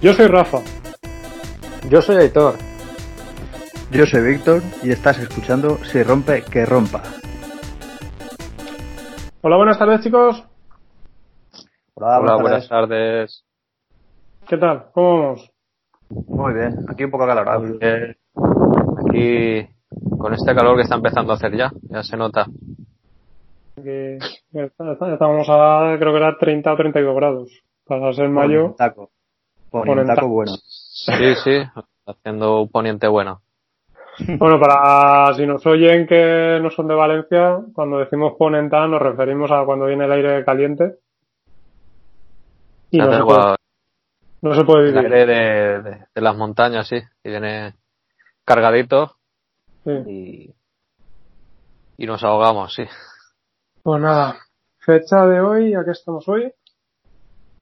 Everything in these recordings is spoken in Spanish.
Yo soy Rafa. Yo soy Aitor. Yo soy Víctor y estás escuchando Si rompe, que rompa. Hola, buenas tardes chicos. Hola, Hola buenas, tardes. ¿Qué tal? ¿Cómo vamos? Muy bien, aquí un poco acalorado. Aquí con este calor que está empezando a hacer ya, ya se nota. Que estábamos a, creo que era 30 o 32 grados. Para ser mayo. Taco. taco bueno. Sí, sí, haciendo un poniente bueno. Bueno, para si nos oyen que no son de Valencia, cuando decimos ponenta nos referimos a cuando viene el aire caliente. Y no se, puede, no se, puede, vivir. El aire de, de, las montañas, sí, y viene cargadito. Y, y nos ahogamos, sí. Pues nada, fecha de hoy, ¿a qué estamos hoy?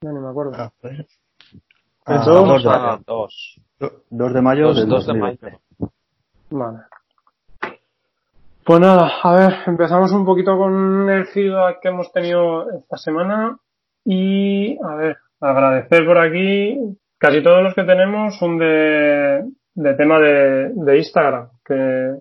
Ya ni me acuerdo. Ah, pues. ah, dos, de, dos. Dos de mayo. Dos, de mayo. Vale. Pues nada, a ver, empezamos un poquito con el feedback que hemos tenido esta semana y, a ver, agradecer por aquí, casi todos los que tenemos son de, de tema de, de Instagram, que,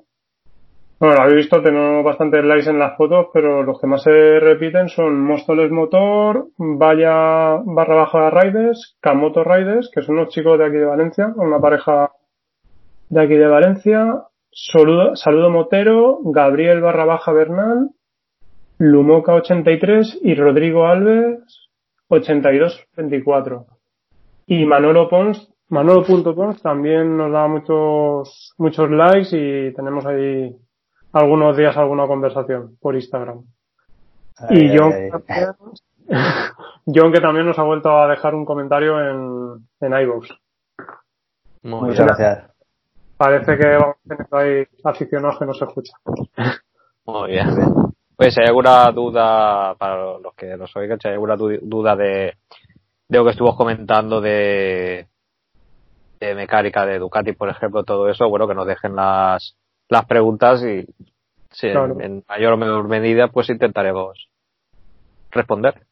bueno, habéis visto, tenemos bastantes likes en las fotos, pero los que más se repiten son Móstoles Motor, Vaya barra baja Riders, Camoto Riders, que son unos chicos de aquí de Valencia, una pareja de aquí de Valencia, Saludo, Motero, Gabriel barra baja Bernal, Lumoca 83 y Rodrigo Alves 8224. Y Manolo Pons, Manolo.pons también nos da muchos, muchos likes y tenemos ahí algunos días alguna conversación por Instagram. y John, John, que también nos ha vuelto a dejar un comentario en, en iVoox. Muchas gracias. Parece que vamos teniendo ahí aficionados que no se escuchan. Muy bien. Pues si hay alguna duda, para los que nos oigan, si hay alguna duda de, de lo que estuvimos comentando de, de mecánica de Ducati, por ejemplo, todo eso, bueno, que nos dejen las, las preguntas y si en, mayor o menor medida, pues intentaremos responder.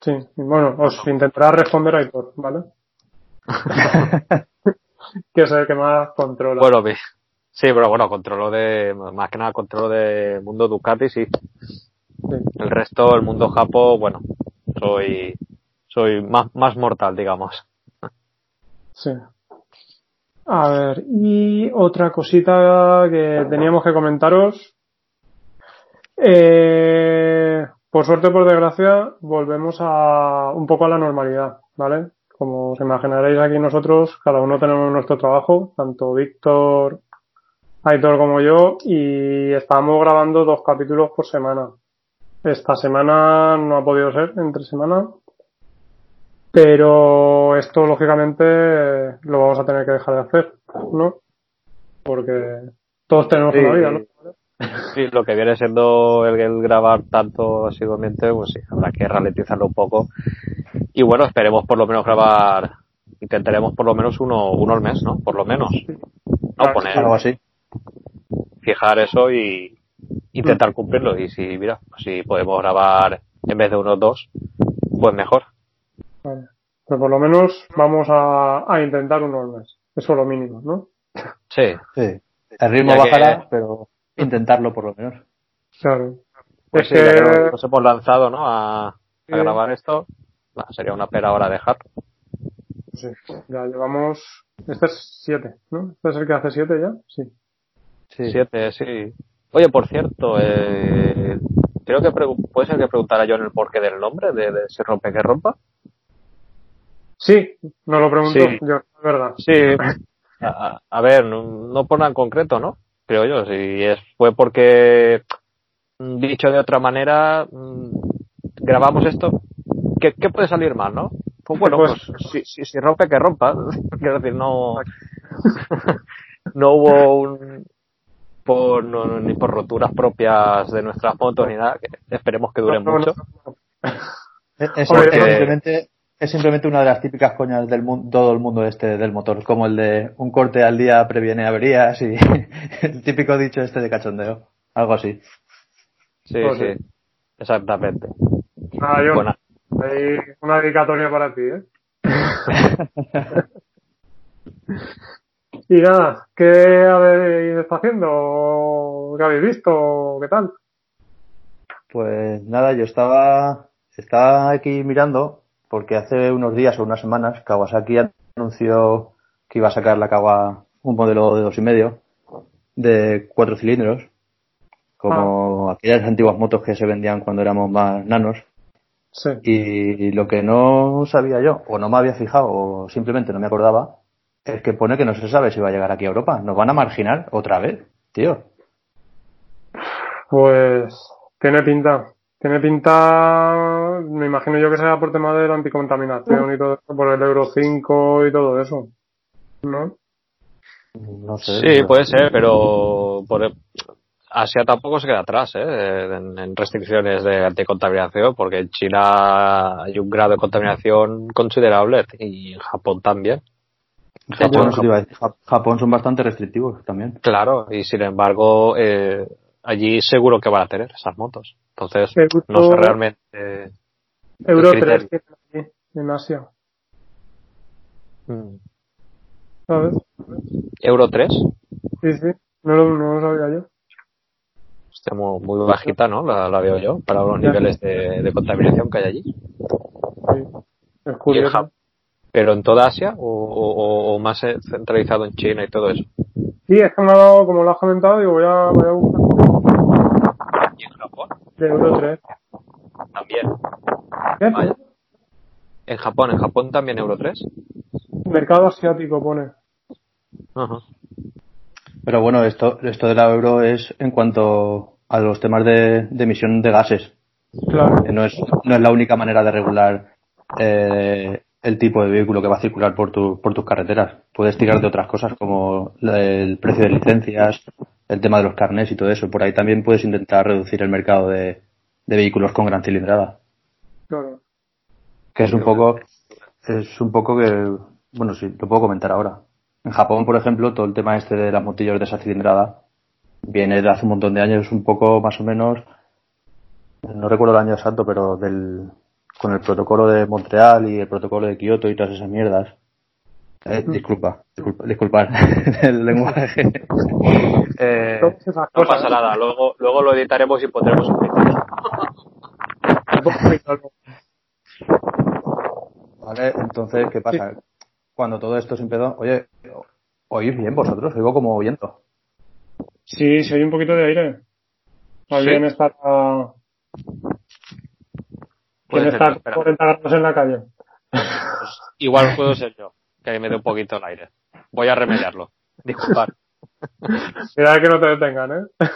Sí, bueno, os intentará responder Aitor, ¿vale? que es el que más controla. Bueno, sí, pero bueno, controlo de, más que nada controlo de mundo Ducati, sí. El resto, el mundo Japo, bueno, soy, soy más, más mortal, digamos. Sí. A ver, y otra cosita que teníamos que comentaros. Eh, por suerte o por desgracia, volvemos a un poco a la normalidad, ¿vale? Como os imaginaréis aquí nosotros, cada uno tenemos nuestro trabajo, tanto Víctor, Aitor como yo, y estamos grabando dos capítulos por semana. Esta semana no ha podido ser, entre semana, pero esto, lógicamente, lo vamos a tener que dejar de hacer, ¿no? Porque todos tenemos una vida, ¿no? Sí, lo que viene siendo el, grabar tanto asiduamente, pues sí, habrá que ralentizarlo un poco. Y bueno, esperemos por lo menos grabar, intentaremos por lo menos uno, uno al mes, ¿no? Por lo menos. No poner algo así. Fijar eso y intentar cumplirlo. Y si, mira, si podemos grabar en vez de unos dos, pues mejor. Vale. Pero por lo menos vamos a, a intentar uno al mes. Eso es lo mínimo, ¿no? Sí. Sí. El ritmo bajará, pero intentarlo por lo menos. Claro. Pues es que nos hemos lanzado, ¿no? A, a grabar esto. sería una pera ahora dejar. Sí, ya llevamos. Este es 7, ¿no? ¿Este es el que hace 7 ya? Sí. Sí. 7, sí. Oye, por cierto, eh, creo que puede ser que preguntara yo en el porqué del nombre de, de Se rompe que rompa. Sí, no lo pregunto yo, es verdad. Sí, a, a ver, no, no, por nada en concreto, ¿no? Creo yo, si es, fue porque, dicho de otra manera, mm, grabamos esto, ¿qué, qué puede salir mal, no? Pues bueno, pues, si, si, si, rompe, que rompa. Quiero decir, no, no hubo un, por, no, ni por roturas propias de nuestras motos ni nada, que esperemos que duren mucho. Es, simplemente, es simplemente una de las típicas coñas del mundo, todo el mundo este del motor, como el de un corte al día previene averías y el típico dicho este de cachondeo, algo así. Sí, pues sí, exactamente. Nada, yo, hay una dedicatoria para ti, ¿eh? y nada, ¿qué habéis estado haciendo? ¿Qué habéis visto? ¿Qué tal? Pues nada, yo estaba, estaba aquí mirando porque hace unos días o unas semanas Kawasaki anunció que iba a sacar la Kawa un modelo de dos y medio de cuatro cilindros como ah. aquellas antiguas motos que se vendían cuando éramos más nanos. Sí. Y lo que no sabía yo, o no me había fijado, o simplemente no me acordaba, es que pone que no se sabe si va a llegar aquí a Europa. Nos van a marginar otra vez, tío. Pues tiene pinta. Tiene pinta, me imagino yo que será por tema de la anticontaminación y todo eso, por el Euro 5 y todo eso. ¿No? No sé. Sí, puede ser, pero por, Asia tampoco se queda atrás ¿eh? en, restricciones de anticontaminación, porque en China hay un grado de contaminación considerable y en Japón también. Japón, son bastante restrictivos también. Claro, y sin embargo, eh, allí seguro que van a tener esas motos. Entonces, no sé realmente. Euro 3 en Asia. Mm. ¿Sabes? ¿Euro 3? Sí, sí, no lo, no lo sabía yo está muy, bajita, ¿no? La, veo yo, para los niveles de, contaminación que hay allí. Sí, es curioso. ¿Pero en toda Asia o, más centralizado en China y todo eso? Sí, es que me ha dado, como lo has comentado, digo, voy a, voy a buscar. Euro 3. También. ¿Qué? En Japón, en Japón también Euro 3. Mercado asiático pone. Ajá. Pero bueno, esto, esto de la euro es en cuanto a los temas de, emisión de gases. Claro. no es, no es la única manera de regular eh, el tipo de vehículo que va a circular por, tu, por tus carreteras. Puedes tirar de otras cosas como el precio de licencias, el tema de los carnés y todo eso. Por ahí también puedes intentar reducir el mercado de, de vehículos con gran cilindrada. Claro. Que es un poco, es un poco que, bueno, sí, lo puedo comentar ahora. En Japón, por ejemplo, todo el tema este de las motillas de esa cilindrada viene de hace un montón de años, un poco más o menos, no recuerdo el año exacto, pero del, con el protocolo de Montreal y el protocolo de Kioto y todas esas mierdas. Eh, disculpa, disculpa, disculpad el lenguaje. eh, no pasa nada, luego, luego lo editaremos y pondremos un Vale, entonces, ¿qué pasa? cuando todo esto se empezó, oye, ¿oís bien vosotros? Oigo como viento. Sí, se oye un poquito de aire. Alguien está a... Puede estar 40 grados en la calle. Pues igual puedo ser yo, que me dé un poquito el aire. Voy a remediarlo. Disculpad. Mira que no te detengan, ¿eh?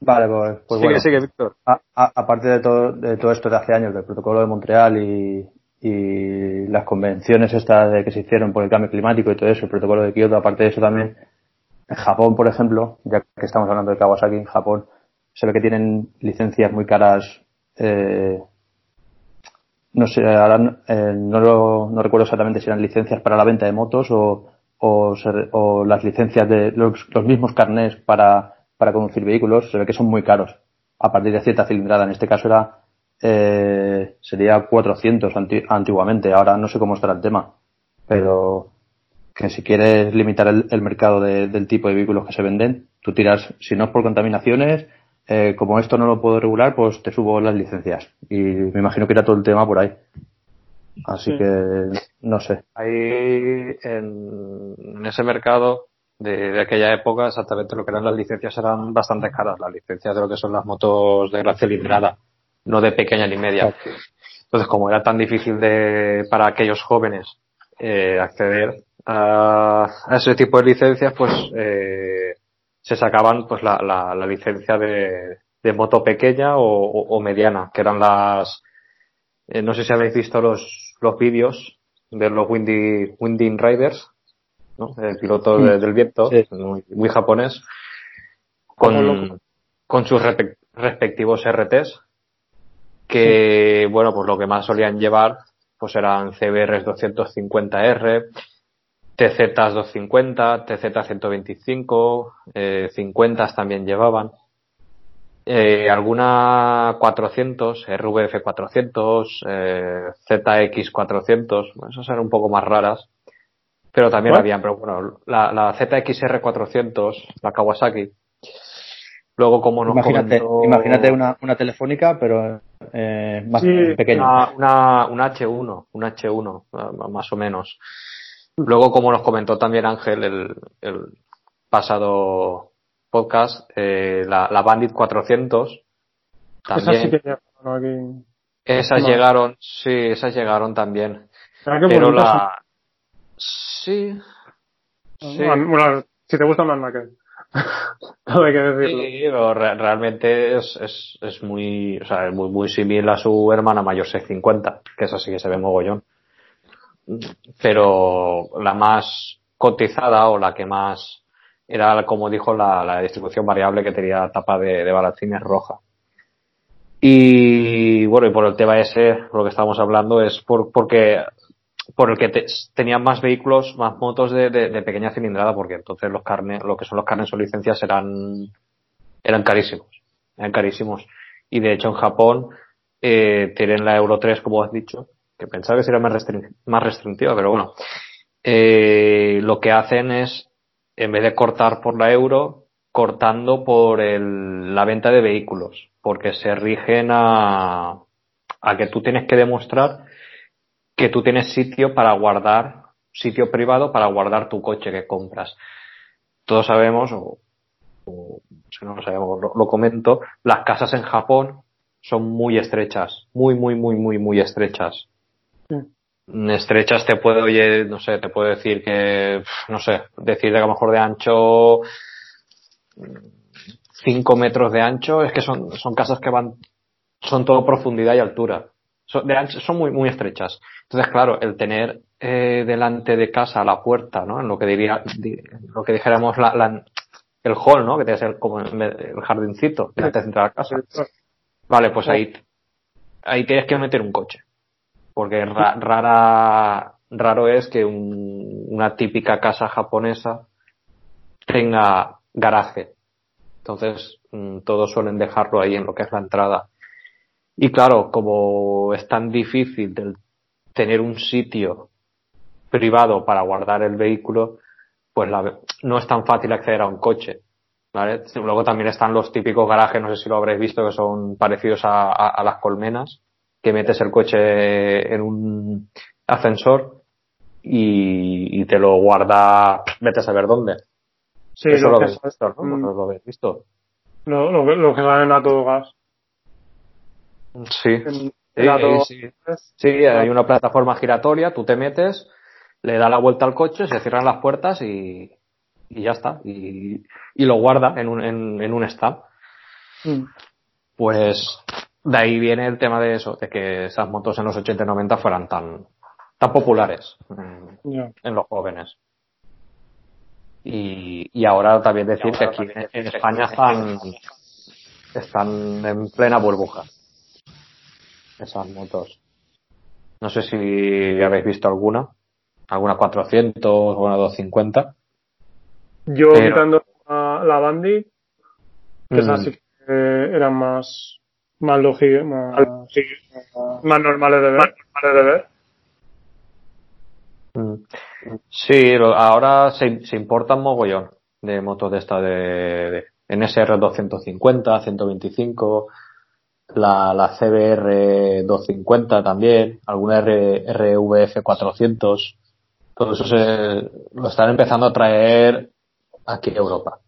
Vale, pues, pues sigue, Sigue, Víctor. aparte de todo, de todo esto de hace años, del protocolo de Montreal y, y las convenciones estas de que se hicieron por el cambio climático y todo eso, el protocolo de Kioto, aparte de eso también, en Japón, por ejemplo, ya que estamos hablando de Kawasaki, en Japón se ve que tienen licencias muy caras, eh, no sé, ahora eh, no, no recuerdo exactamente si eran licencias para la venta de motos o, o, o las licencias de los, los mismos carnés para, para conducir vehículos, se ve que son muy caros a partir de cierta cilindrada. En este caso era eh, sería 400 antiguamente. Ahora no sé cómo estará el tema, pero que si quieres limitar el, mercado del tipo de vehículos que se venden, tú tiras, si no es por contaminaciones, eh, como esto no lo puedo regular, pues te subo las licencias. Y me imagino que era todo el tema por ahí. Así que no sé. Ahí en, ese mercado de, de, aquella época, exactamente lo que eran las licencias eran bastante caras. Las licencias de lo que son las motos de gran cilindrada no de pequeña ni media. Entonces, como era tan difícil de, para aquellos jóvenes eh, acceder a, ese tipo de licencias, pues eh, se sacaban pues la, la, la licencia de, de, moto pequeña o, o, mediana, que eran las, eh, no sé si habéis visto los, los vídeos de los Windy, Windy Riders, ¿no? el piloto del viento, muy, japonés, con, con sus respectivos RTs, que bueno pues lo que más solían llevar pues eran CBRs 250R TZ 250 TZ 125 eh, 50 también llevaban eh, alguna 400, RVF 400, eh, ZX 400, esas eran un poco más raras, pero también habían, pero bueno, la, la ZXR 400, la Kawasaki, luego como nos imagínate, imagínate una, una telefónica, pero eh, más pequeña. Una, una, H1, una H1, más o menos. Luego, como nos comentó también Ángel el, el pasado podcast, eh, la, la, Bandit 400. También. Esas llegaron, sí, esas llegaron también. Pero la. Sí. sí. Bueno, si te gusta más Knuckle. no hay que decirlo. Sí, pero realmente es, es, es muy, o sea, es muy, muy similar a su hermana mayor 650, que esa sí que se ve mogollón. Pero la más cotizada o la que más era, como dijo, la, la distribución variable que tenía tapa de, de roja. Y bueno, y por el tema ese, lo que estábamos hablando, es por, porque por el que te, tenían más vehículos, más motos de, de, pequeña cilindrada, porque entonces los carnes, lo que son los carnes o licencias eran, eran carísimos, eran carísimos. Y de hecho en Japón, eh, tienen la Euro 3, como has dicho, que pensaba que sería más, restrictiva, pero bueno, eh, lo que hacen es en vez de cortar por la euro, cortando por la venta de vehículos, porque se rigen a, que tú tienes que demostrar que tú tienes sitio para guardar, sitio privado para guardar tu coche que compras. Todos sabemos, o, si no lo sabemos, lo, lo comento, las casas en Japón son muy estrechas, muy, muy, muy, muy, muy estrechas estrechas te puedo, oye, no sé, te puedo decir que, no sé, decir de a lo mejor de ancho 5 metros de ancho, es que son, son casas que van, son todo profundidad y altura. Son, de ancho, son muy, muy estrechas. Entonces, claro, el tener eh, delante de casa la puerta, ¿no? En lo que diría, lo que dijéramos la, la, el hall, ¿no? Que tiene que ser como el jardincito delante de la casa. Vale, pues ahí, ahí tienes que meter un coche porque rara, raro es que una típica casa japonesa tenga garaje. Entonces, mm, todos suelen dejarlo ahí en lo que es la entrada. Y claro, como es tan difícil tener un sitio privado para guardar el vehículo, pues no es tan fácil acceder a un coche. Luego también están los típicos garajes, no sé si lo habréis visto, que son parecidos a las colmenas, que metes el coche en un ascensor y, te lo guarda, vete a saber dónde. Sí, Eso lo, que visto, ¿no? Mm. Lo, habéis visto. Lo, lo, que salen a todo gas. Sí. Sí, sí. hay una plataforma giratoria, tú te metes, le da la vuelta al coche, se cierran las puertas y, y ya está. Y, y, lo guarda en un, en, en un stand. Mm. Pues de ahí viene el tema de eso, de que esas motos en los 80 y 90 fueran tan, tan populares en, los jóvenes. Y, y ahora también decir que aquí en, España están, están en plena burbuja. Esas motos. No sé si habéis visto alguna. Alguna 400 o una 250. Yo quitando la, la Bandit, que esas mm. sí que eran más, más lógico, más, más, normales de ver. de ver. Mm. Sí, ahora se, se importan mogollón de motos de esta de, de NSR 250, 125, la, la CBR 250 también, alguna R, RVF 400, todo eso se, lo están empezando a traer aquí a Europa.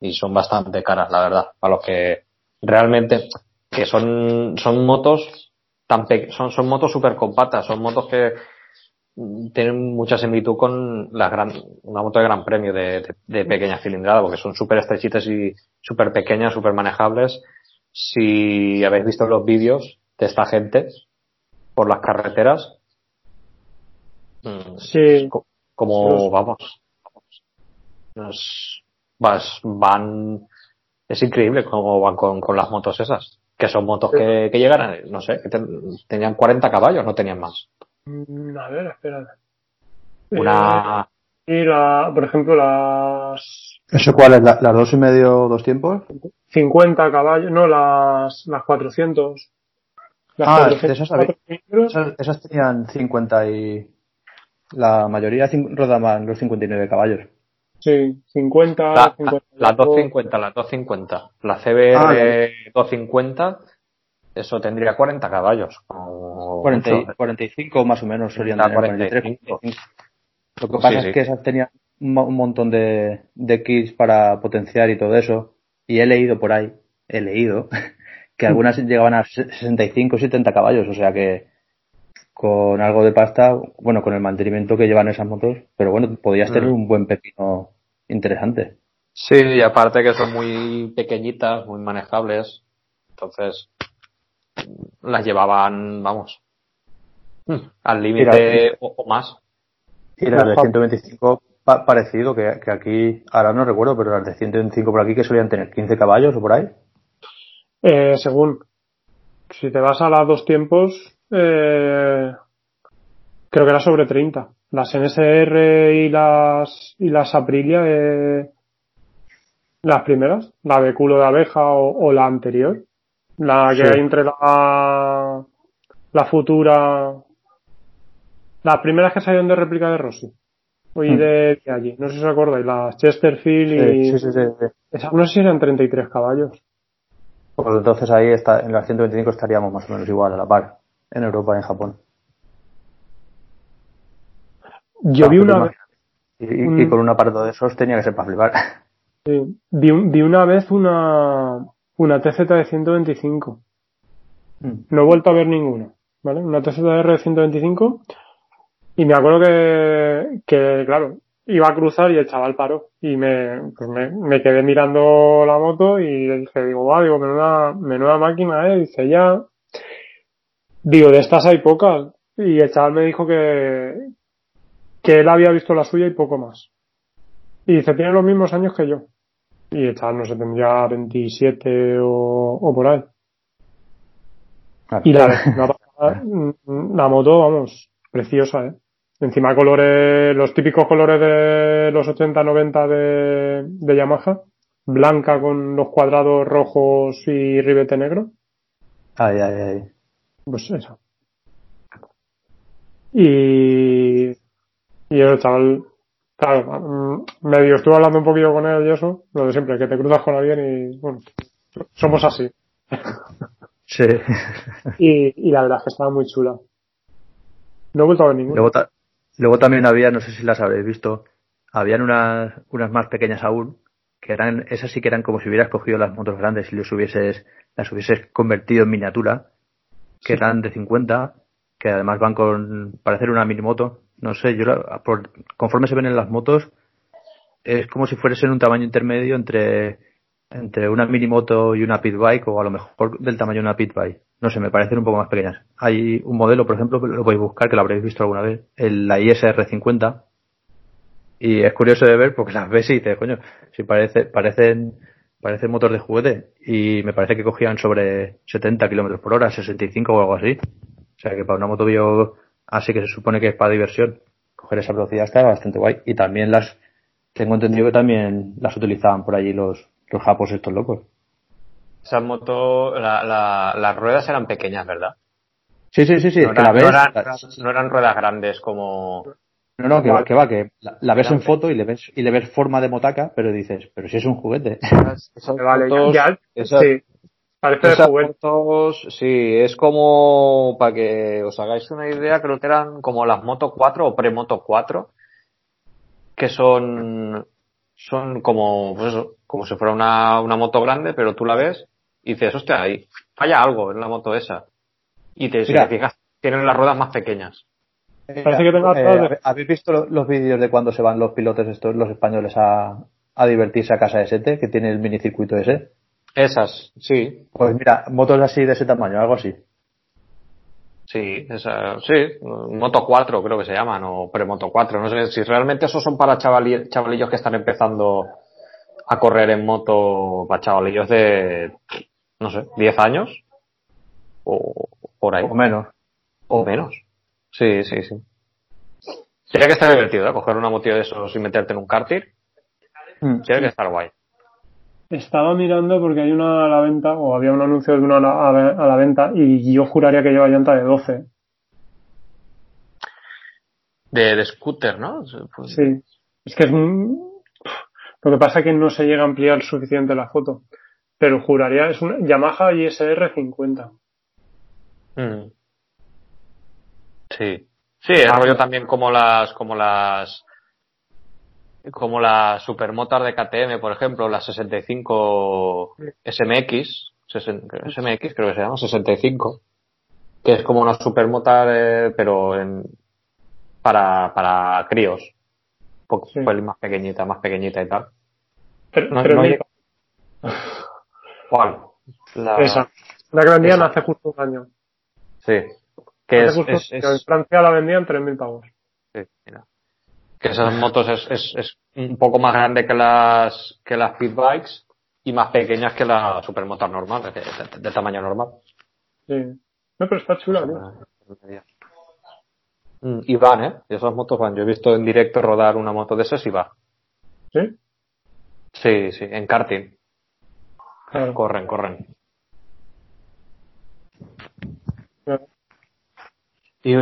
Y son bastante caras, la verdad, a los que realmente que son, son motos tan son, son motos super compactas, son motos que tienen mucha similitud con la gran, una moto de gran premio de, de, pequeña cilindrada, porque son súper estrechitas y súper pequeñas, súper manejables. Si habéis visto los vídeos de esta gente por las carreteras, mm, sí. como, vamos, vas, van, es increíble cómo van con, con las motos esas que son motos que, que llegan, no sé, que tenían 40 caballos, no tenían más. Mm, a ver, espera. Una. Eh, y la, por ejemplo, las ¿Eso cuál es? ¿Las dos y medio, dos tiempos? 50 caballos, no, las, las 400. Las ah, 400, esas, tenían 50 y... La mayoría rodaban los 59 caballos. Sí, 50, la, 50, las 250, las 250. La CBR ah, 250, eso tendría 40 caballos. 40, 45 más o menos serían 43. Lo que pasa es que esas tenían un montón de, de kits para potenciar y todo eso. Y he leído por ahí, he leído, que algunas llegaban a 65 70 caballos. O sea que con algo de pasta, bueno, con el mantenimiento que llevan esas motos, pero bueno, podías tener mm. un buen pepino interesante. Sí, y aparte que son muy pequeñitas, muy manejables, entonces las llevaban, vamos, al límite o, más. Y las de 125 parecido, que, que, aquí, ahora no recuerdo, pero las de 125 por aquí que solían tener 15 caballos o por ahí. Eh, según, si te vas a las dos tiempos, eh, creo que era sobre 30. Las NSR y las y las Aprilia, eh, las primeras, la de culo de abeja o, la anterior, la que hay entre la la futura, las primeras que salieron de réplica de Rossi y hmm. de, allí, no sé si os acordáis, las Chesterfield y sí, sí, sí, esas no sé si eran 33 caballos. Pues entonces ahí está, en las 125 estaríamos más o menos igual a la par en Europa y en Japón. Yo vi una vez. Y, con un aparato de esos tenía que ser para flipar. Sí. Vi, vi una vez una, una TZ de 125. Mm. No he vuelto a ver ninguna. ¿Vale? Una TZR de 125. Y me acuerdo que, que, claro, iba a cruzar y el chaval paró. Y me, pues me, me quedé mirando la moto y le dije, digo, va, digo, menuda, menuda máquina, eh. Dice, ya, Digo, de estas hay pocas. Y el chaval me dijo que, que él había visto la suya y poco más. Y dice, tiene los mismos años que yo. Y chaval no sé, tendría 27 o, o por ahí. Y la, la, moto, vamos, preciosa, ¿eh? Encima colores, los típicos colores de los 80-90 de, de Yamaha. Blanca con los cuadrados rojos y ribete negro. Ay, ay, ay. Pues eso. Y, y el chaval, claro, mm, medio estuve hablando un poquito con él y eso, lo de siempre, que te cruzas con alguien y, bueno, somos así. Sí. y, y la verdad es que estaba muy chula. No he vuelto a ver ninguna. Luego, luego también había, no sé si las habréis visto, habían unas, unas más pequeñas aún, que eran, esas sí que eran como si hubieras cogido las motos grandes y les hubieses, las hubieses convertido en miniatura que eran de 50, que además van con parecer una mini moto. No sé, yo por, conforme se ven en las motos, es como si fuesen un tamaño intermedio entre, entre una mini moto y una pit bike, o a lo mejor del tamaño de una pit bike. No sé, me parecen un poco más pequeñas. Hay un modelo, por ejemplo, lo podéis buscar, que lo habréis visto alguna vez, el, la ISR 50. Y es curioso de ver porque las ves y dices, coño, si parece, parecen parece motor de juguete y me parece que cogían sobre 70 kilómetros por hora, 65 o algo así. O sea que para una moto bio así que se supone que es para diversión, coger esa velocidad está bastante guay. Y también las, tengo entendido que también las utilizaban por allí los, los japos estos locos. Esas motos, las ruedas eran pequeñas, ¿verdad? Sí, sí, sí, sí. No, eran, no eran ruedas grandes como, no, no, que va, que, va, que la, ves en foto y le ves y le ves forma de motaca, pero dices, pero si es un juguete. vale, ya, sí. Parece de sí, es como, para que os hagáis una idea, creo que eran como las Moto 4 o pre-Moto 4, que son, son como, pues eso, como si fuera una, una moto grande, pero tú la ves y dices, hostia, ahí falla algo en la moto esa. Y te, si te fijas, tienen las ruedas más pequeñas. Parece que eh, ¿Habéis visto los vídeos de cuando se van los pilotos estos, los españoles, a, a divertirse a casa de Sete, que tiene el minicircuito ese? Esas, sí. Pues mira, motos así de ese tamaño, algo así. Sí, esa, sí, Moto 4 creo que se llaman, o Premoto 4. No sé si realmente esos son para chavalillos que están empezando a correr en moto, para chavalillos de, no sé, 10 años, o por ahí. O menos. O menos. Sí, sí, sí. Sería que está divertido, ¿eh? Coger una moto de esos y meterte en un karting. Mm. Tiene que estar guay. Estaba mirando porque hay una a la venta, o había un anuncio de una a la, a la venta, y yo juraría que lleva llanta de 12. De, de scooter, ¿no? Pues... Sí. Es que es un... Lo que pasa es que no se llega a ampliar suficiente la foto. Pero juraría, es una Yamaha ISR 50. Mm. Sí. Sí, es ah, rollo también como las, como las, como las supermotas de KTM, por ejemplo, las 65 SMX, SMX creo que se llama, 65, que es como una supermota, pero en, para, para críos. Un poco más pequeñita, más pequeñita y tal. Pero, no, no ¿Cuál? La... Esa. La grandía hace justo un año. Sí. Que es, es, es, En Francia la vendían 3.000 pavos. Sí, mira. Que esas motos es, es, es un poco más grande que las, que las pit bikes y más pequeñas que la supermoto normal, de, de, de, tamaño normal. Sí. No, pero está chula, ¿no? Mm, y van, ¿eh? Y esas motos van. Yo he visto en directo rodar una moto de esas y va. ¿Sí? Sí, sí, en karting. Corren, corren. ¿Y,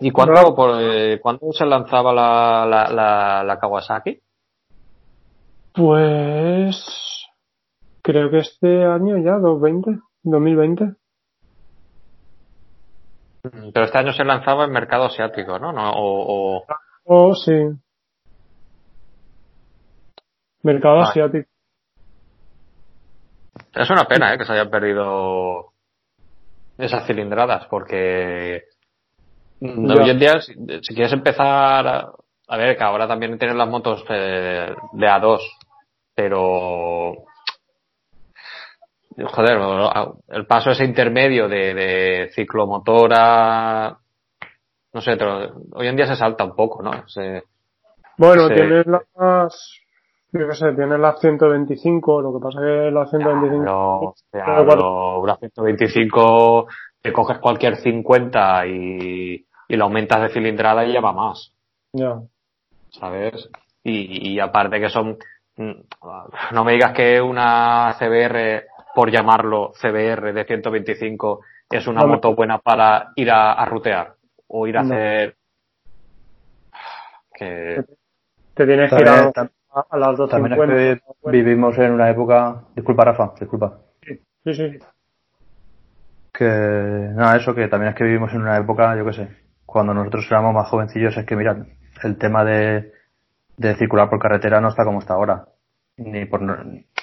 y cuándo, por, eh, ¿cuándo se lanzaba la, la, la, la Kawasaki? Pues creo que este año ya, 2020, 2020. Mm, pero este año se lanzaba en mercado asiático, ¿no? no o, o... Oh, sí. Mercado asiático. Es una pena ¿eh? que se hayan perdido esas cilindradas, porque hoy en día, si, quieres empezar a, a, ver, que ahora también tienen las motos eh, de A2, pero joder, el paso ese intermedio de, de ciclomotora, no sé, hoy en día se salta un poco, ¿no? bueno, tienes las yo qué sé, tienes las 125, lo que pasa que las 125... Pero, las 125 te coges cualquier 50 y, y lo aumentas de cilindrada y ya va más. Ya. ¿Sabes? Y, y aparte que son... Mm, no me digas que una CBR, por llamarlo CBR de 125, es una moto buena para ir a, a rutear o ir a hacer... Que... Te tienes que ir a a las 2.50. También vivimos en una época. Disculpa, Rafa, disculpa. Sí, sí. Que. Nada, eso, que también es que vivimos en una época, yo qué sé, cuando nosotros éramos más jovencillos, es que, mirad, el tema de, de circular por carretera no está como está ahora. Ni por,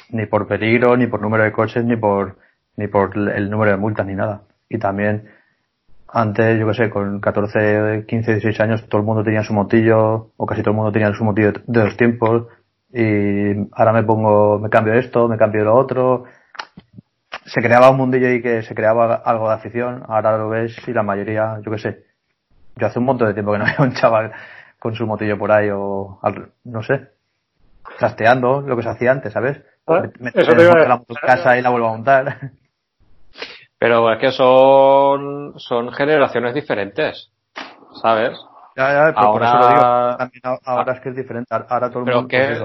ni por peligro, ni por número de coches, ni por, ni por el número de multas, ni nada. Y también, antes, yo qué sé, con 14, 15, 16 años, todo el mundo tenía su motillo, o casi todo el mundo tenía su motillo de los tiempos, y ahora me pongo, me cambio esto, me cambio lo otro. Se creaba un mundillo ahí que se creaba algo de afición, ahora lo ves y la mayoría, yo qué sé. Yo hace un montón de tiempo que no veo un chaval con su motillo por ahí o, no sé, trasteando lo que se hacía antes, ¿sabes? Me, Eso te la casa y la vuelvo a montar. Pero es que son, son generaciones diferentes, ¿sabes? Ya, ya, pero ahora, por eso lo digo. También ahora es que es diferente. Ahora todo el mundo. Que,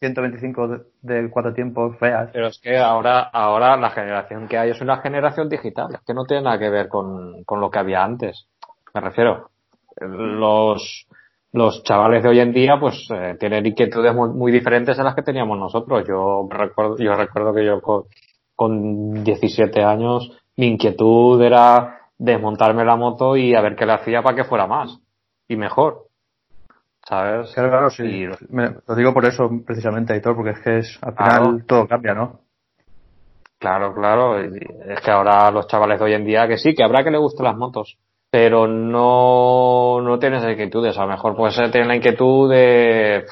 125 de, de, cuatro tiempos feas. Pero es que ahora, ahora la generación que hay es una generación digital, es que no tiene nada que ver con, con lo que había antes. Me refiero. Los, los chavales de hoy en día, pues, eh, tienen inquietudes muy, muy, diferentes a las que teníamos nosotros. Yo recuerdo, yo recuerdo que yo con, con 17 años, mi inquietud era desmontarme la moto y a ver qué le hacía para que fuera más y mejor. ¿Sabes? Claro, claro, sí. lo digo por eso, precisamente, Aitor, porque es que es, al final todo cambia, ¿no? Claro, claro. Es que ahora los chavales de hoy en día, que sí, que habrá que le gusten las motos, pero no, no tienes inquietudes. A lo mejor pues tienen la inquietud de,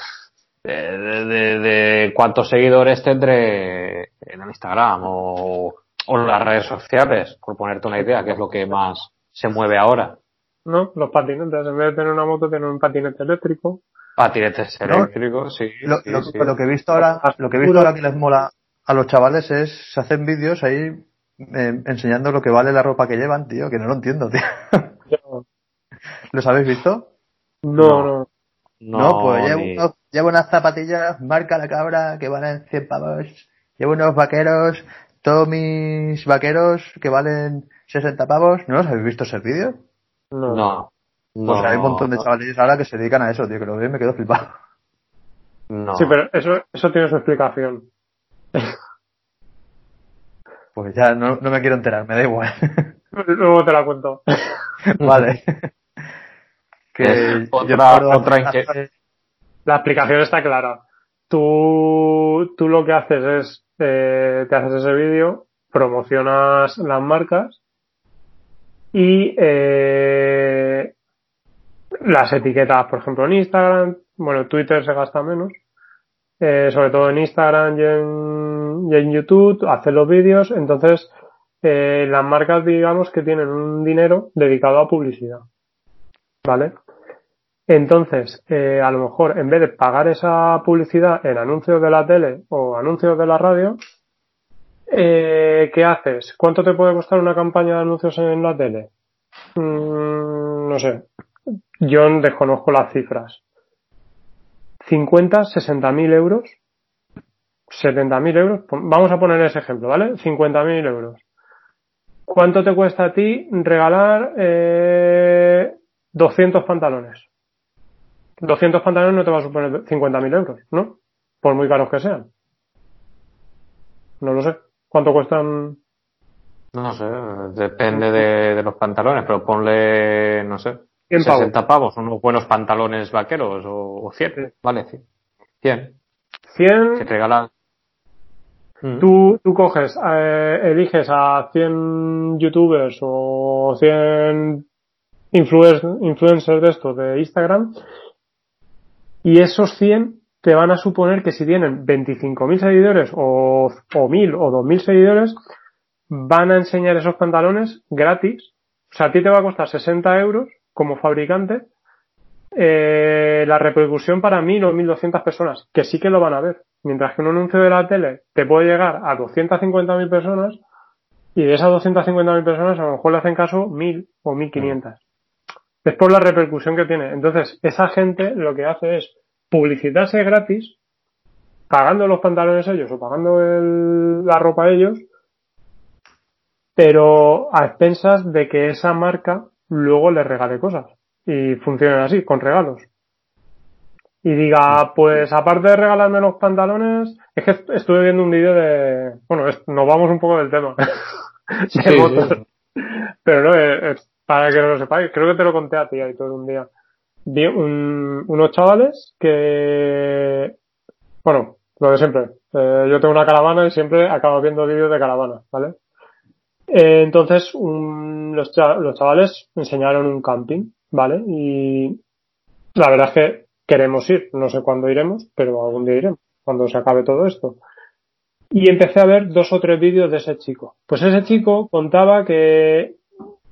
de, de, de, cuántos seguidores tendré en el Instagram o, o en las redes sociales, por ponerte una idea, que es lo que más se mueve ahora. ¿no? Los patinetes, en vez de tener una moto, tienen un patinete eléctrico. Patinetes eléctricos, sí. Lo, sí, lo, sí. lo, que he visto ahora, lo que he visto ahora que les mola a los chavales es, se hacen vídeos ahí eh, enseñando lo que vale la ropa que llevan, tío, que no lo entiendo, tío. ¿Los habéis visto? No, no. No, pues llevo, llevo, unas zapatillas, marca la cabra, que valen 100 pavos. Llevo unos vaqueros, todos mis vaqueros que valen 60 pavos. ¿No los habéis visto ese vídeo? No. no. Pues hay un montón de chavales ahora que se dedican a eso, tío, que lo veo y me quedo flipado. No. Sí, pero eso, eso tiene su explicación. Pues ya no, no me quiero enterar, me da igual. Luego te la cuento. vale. que otra, otra La explicación está clara. Tú, tú lo que haces es, eh, te haces ese vídeo, promocionas las marcas y eh, las etiquetas, por ejemplo, en Instagram, bueno, Twitter se gasta menos, eh, sobre todo en Instagram y en, y en YouTube, hacer los vídeos, entonces eh, las marcas digamos que tienen un dinero dedicado a publicidad. ¿Vale? Entonces, eh, a lo mejor en vez de pagar esa publicidad en anuncios de la tele o anuncios de la radio, eh, ¿qué haces? ¿Cuánto te puede costar una campaña de anuncios en la tele? Mm, no sé. Yo desconozco las cifras. 50, 60 mil euros, 70 mil euros, vamos a poner ese ejemplo, ¿vale? 50 mil euros. ¿Cuánto te cuesta a ti regalar eh, 200 pantalones? 200 pantalones no te va a suponer 50.000 euros, ¿no? Por muy caros que sean. No lo sé. ¿Cuánto cuestan? No sé, depende de, los pantalones, pero ponle, no sé, 60 pavos, unos buenos pantalones vaqueros o, 100, vale, 100. 100. Que te regalan Mm. Tú, tú coges, eh, eliges a 100 youtubers o 100 influencers de esto de Instagram y esos 100 te van a suponer que si tienen 25.000 seguidores o, o 1.000 o 2.000 seguidores van a enseñar esos pantalones gratis. O sea, a ti te va a costar 60 euros como fabricante eh, la repercusión para 1.000 o 1.200 personas, que sí que lo van a ver. Mientras que un anuncio de la tele te puede llegar a 250.000 personas y de esas 250.000 personas a lo mejor le hacen caso 1.000 o 1.500. Es por la repercusión que tiene. Entonces, esa gente lo que hace es publicitarse gratis, pagando los pantalones ellos o pagando la ropa ellos, pero a expensas de que esa marca luego les regale cosas. Y funcionen así, con regalos y diga, pues aparte de regalarme los pantalones, es que estuve viendo un vídeo de, bueno, nos vamos un poco del tema. Pero no, es, para que no lo sepáis, creo que te lo conté a ti ahí todo un día. Vi un, unos chavales que, bueno, lo de siempre. Eh, yo tengo una caravana y siempre acabo viendo vídeos de caravana, ¿vale? Eh, entonces, los, los chavales enseñaron un camping, ¿vale? Y la verdad es que queremos ir, no sé cuándo iremos, pero algún día iremos, cuando se acabe todo esto. Y empecé a ver dos o tres vídeos de ese chico. Pues ese chico contaba que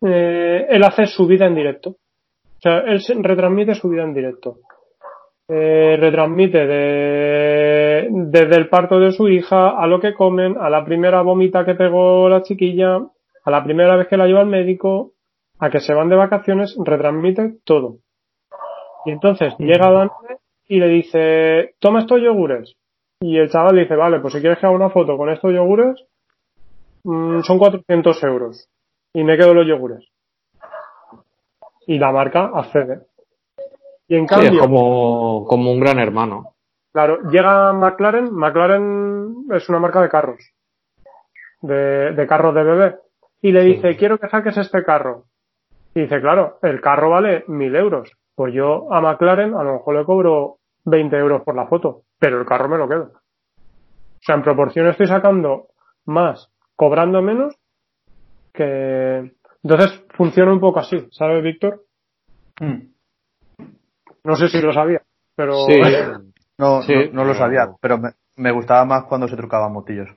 eh, él hace su vida en directo. O sea, él retransmite su vida en directo. Eh, retransmite de, desde el parto de su hija a lo que comen, a la primera vomita que pegó la chiquilla, a la primera vez que la lleva al médico, a que se van de vacaciones, retransmite todo. Y entonces llega Dante y le dice, toma estos yogures. Y el chaval dice, vale, pues si quieres que haga una foto con estos yogures, mm, son 400 euros. Y me quedo los yogures. Y la marca accede. Y en cambio. es como, como un gran hermano. Claro, llega McLaren. McLaren es una marca de carros. De, de carros de bebé. Y le dice, quiero que saques este carro. Y dice, claro, el carro vale mil euros. Pues yo a McLaren a lo mejor le cobro 20 euros por la foto, pero el carro me lo quedo. O sea, en proporción estoy sacando más, cobrando menos, que... Entonces funciona un poco así, ¿sabes, Víctor? Mm. No sé si lo sabía, pero... Sí. no, no, lo sabía, pero me, me gustaba más cuando se trucaban motillos.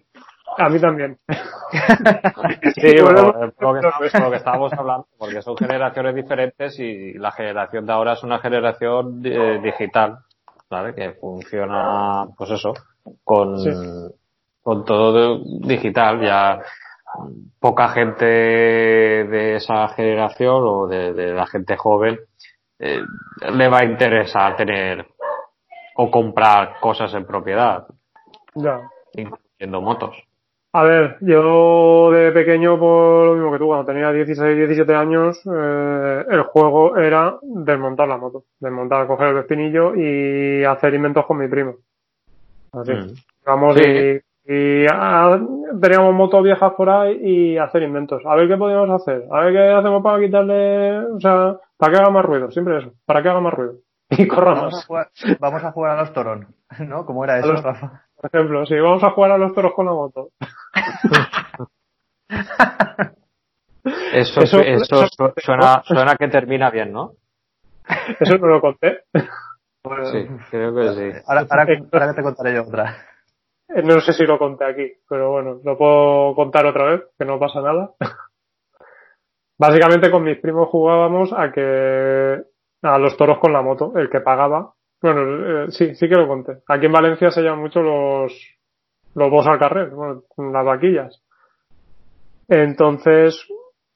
A mí también. sí, bueno, lo, que estábamos hablando, porque son generaciones diferentes y la generación de ahora es una generación eh, digital, ¿vale? Que funciona, pues eso, con, con todo digital. Ya poca gente de esa generación o de, la gente joven eh, le va a interesar tener o comprar cosas en propiedad, Ya. incluyendo motos. A ver, yo de pequeño, por lo mismo que tú, cuando tenía 16, 17 años, eh, el juego era desmontar la moto. Desmontar, coger el espinillo y hacer inventos con mi primo. Así. Mm. Vamos Sí. y, y teníamos motos viejas por ahí y hacer inventos. A ver qué podíamos hacer. A ver qué hacemos para quitarle, o sea, para que haga más ruido. Siempre eso. Para que haga más ruido. Y corra Vamos a más. jugar, vamos a, jugar a los torón, ¿no? ¿Cómo era eso, Rafa? Por ejemplo, si vamos a jugar a los toros con la moto. Eso, Eso- eso, eso- suena, suena que termina bien, ¿no? Eso no lo conté. Sí, creo que sí. Ahora, ahora, ahora que te contaré yo otra. Eh, No sé si lo conté aquí, pero bueno, lo puedo contar otra vez, que no pasa nada. Básicamente con mis primos jugábamos a que a los toros con la moto, el que pagaba. Bueno, eh, sí, sí que lo conté. Aquí en Valencia se llaman mucho los los bos al carrer, bueno, las vaquillas. Entonces,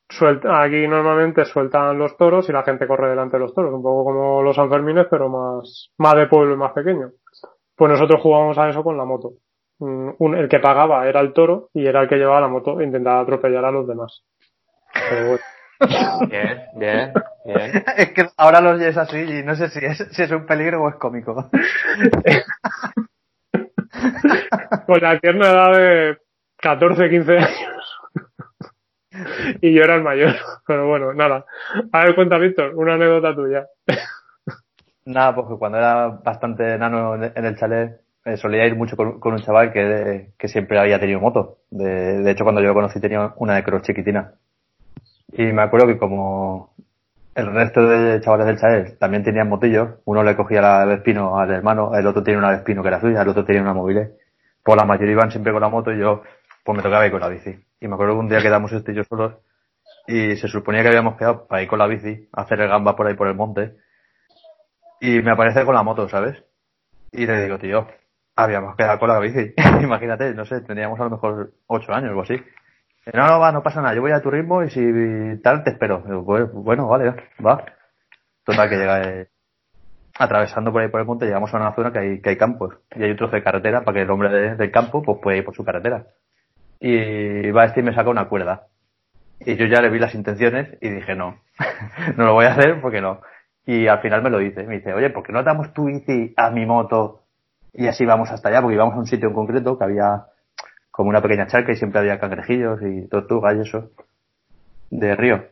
suelta, aquí normalmente sueltan los toros y la gente corre delante de los toros, un poco como los Sanfermines, pero más, más de pueblo y más pequeño. Pues nosotros jugábamos a eso con la moto. Mm, un- el que pagaba era el toro y era el que llevaba la moto e intentaba atropellar a los demás. Pero bueno. Bien, bien, bien. Es que ahora los oyes así y no sé si es, si es un peligro o es cómico. Con la tierna edad de 14, 15 años. y yo era el mayor. Pero bueno, nada. A ver, cuenta, Víctor, una anécdota tuya. Nada, porque cuando era bastante enano en en el chalet, eh, solía ir mucho con, con un chaval que, que siempre había tenido moto. De, de hecho, cuando yo lo conocí tenía una de cross chiquitina. Y me acuerdo que como el resto de chavales del chalet también tenían motillos, uno le cogía la Vespino al hermano, el otro tenía una Vespino que era suya, el otro tenía una mobile. Pues la mayoría iban siempre con la moto y yo, pues me tocaba ir con la bici. Y me acuerdo que un día quedamos este y yo solos y se suponía que habíamos quedado para ir con la bici, a hacer el gamba por ahí por el monte. Y me aparece con la moto, ¿sabes? Y le digo, tío, habíamos quedado con la bici. Imagínate, no sé, teníamos a lo mejor ocho años o así. No, no, va, no pasa nada, yo voy a tu ritmo y si tal te espero. Pues, bueno, vale, va. Total, que llega eh, atravesando por ahí por el monte, llegamos a una zona que hay, que hay campos. Y hay un trozo de carretera para que el hombre de- del campo pues pueda ir por su carretera. Y va este y me saca una cuerda. Y yo ya le vi las intenciones y dije, no, no lo voy a hacer porque no. Y al final me lo dice, me dice, oye, ¿por qué no damos tu bici a mi moto y así vamos hasta allá? Porque íbamos a un sitio en concreto que había como una pequeña charca y siempre había cangrejillos y tortugas y eso de río.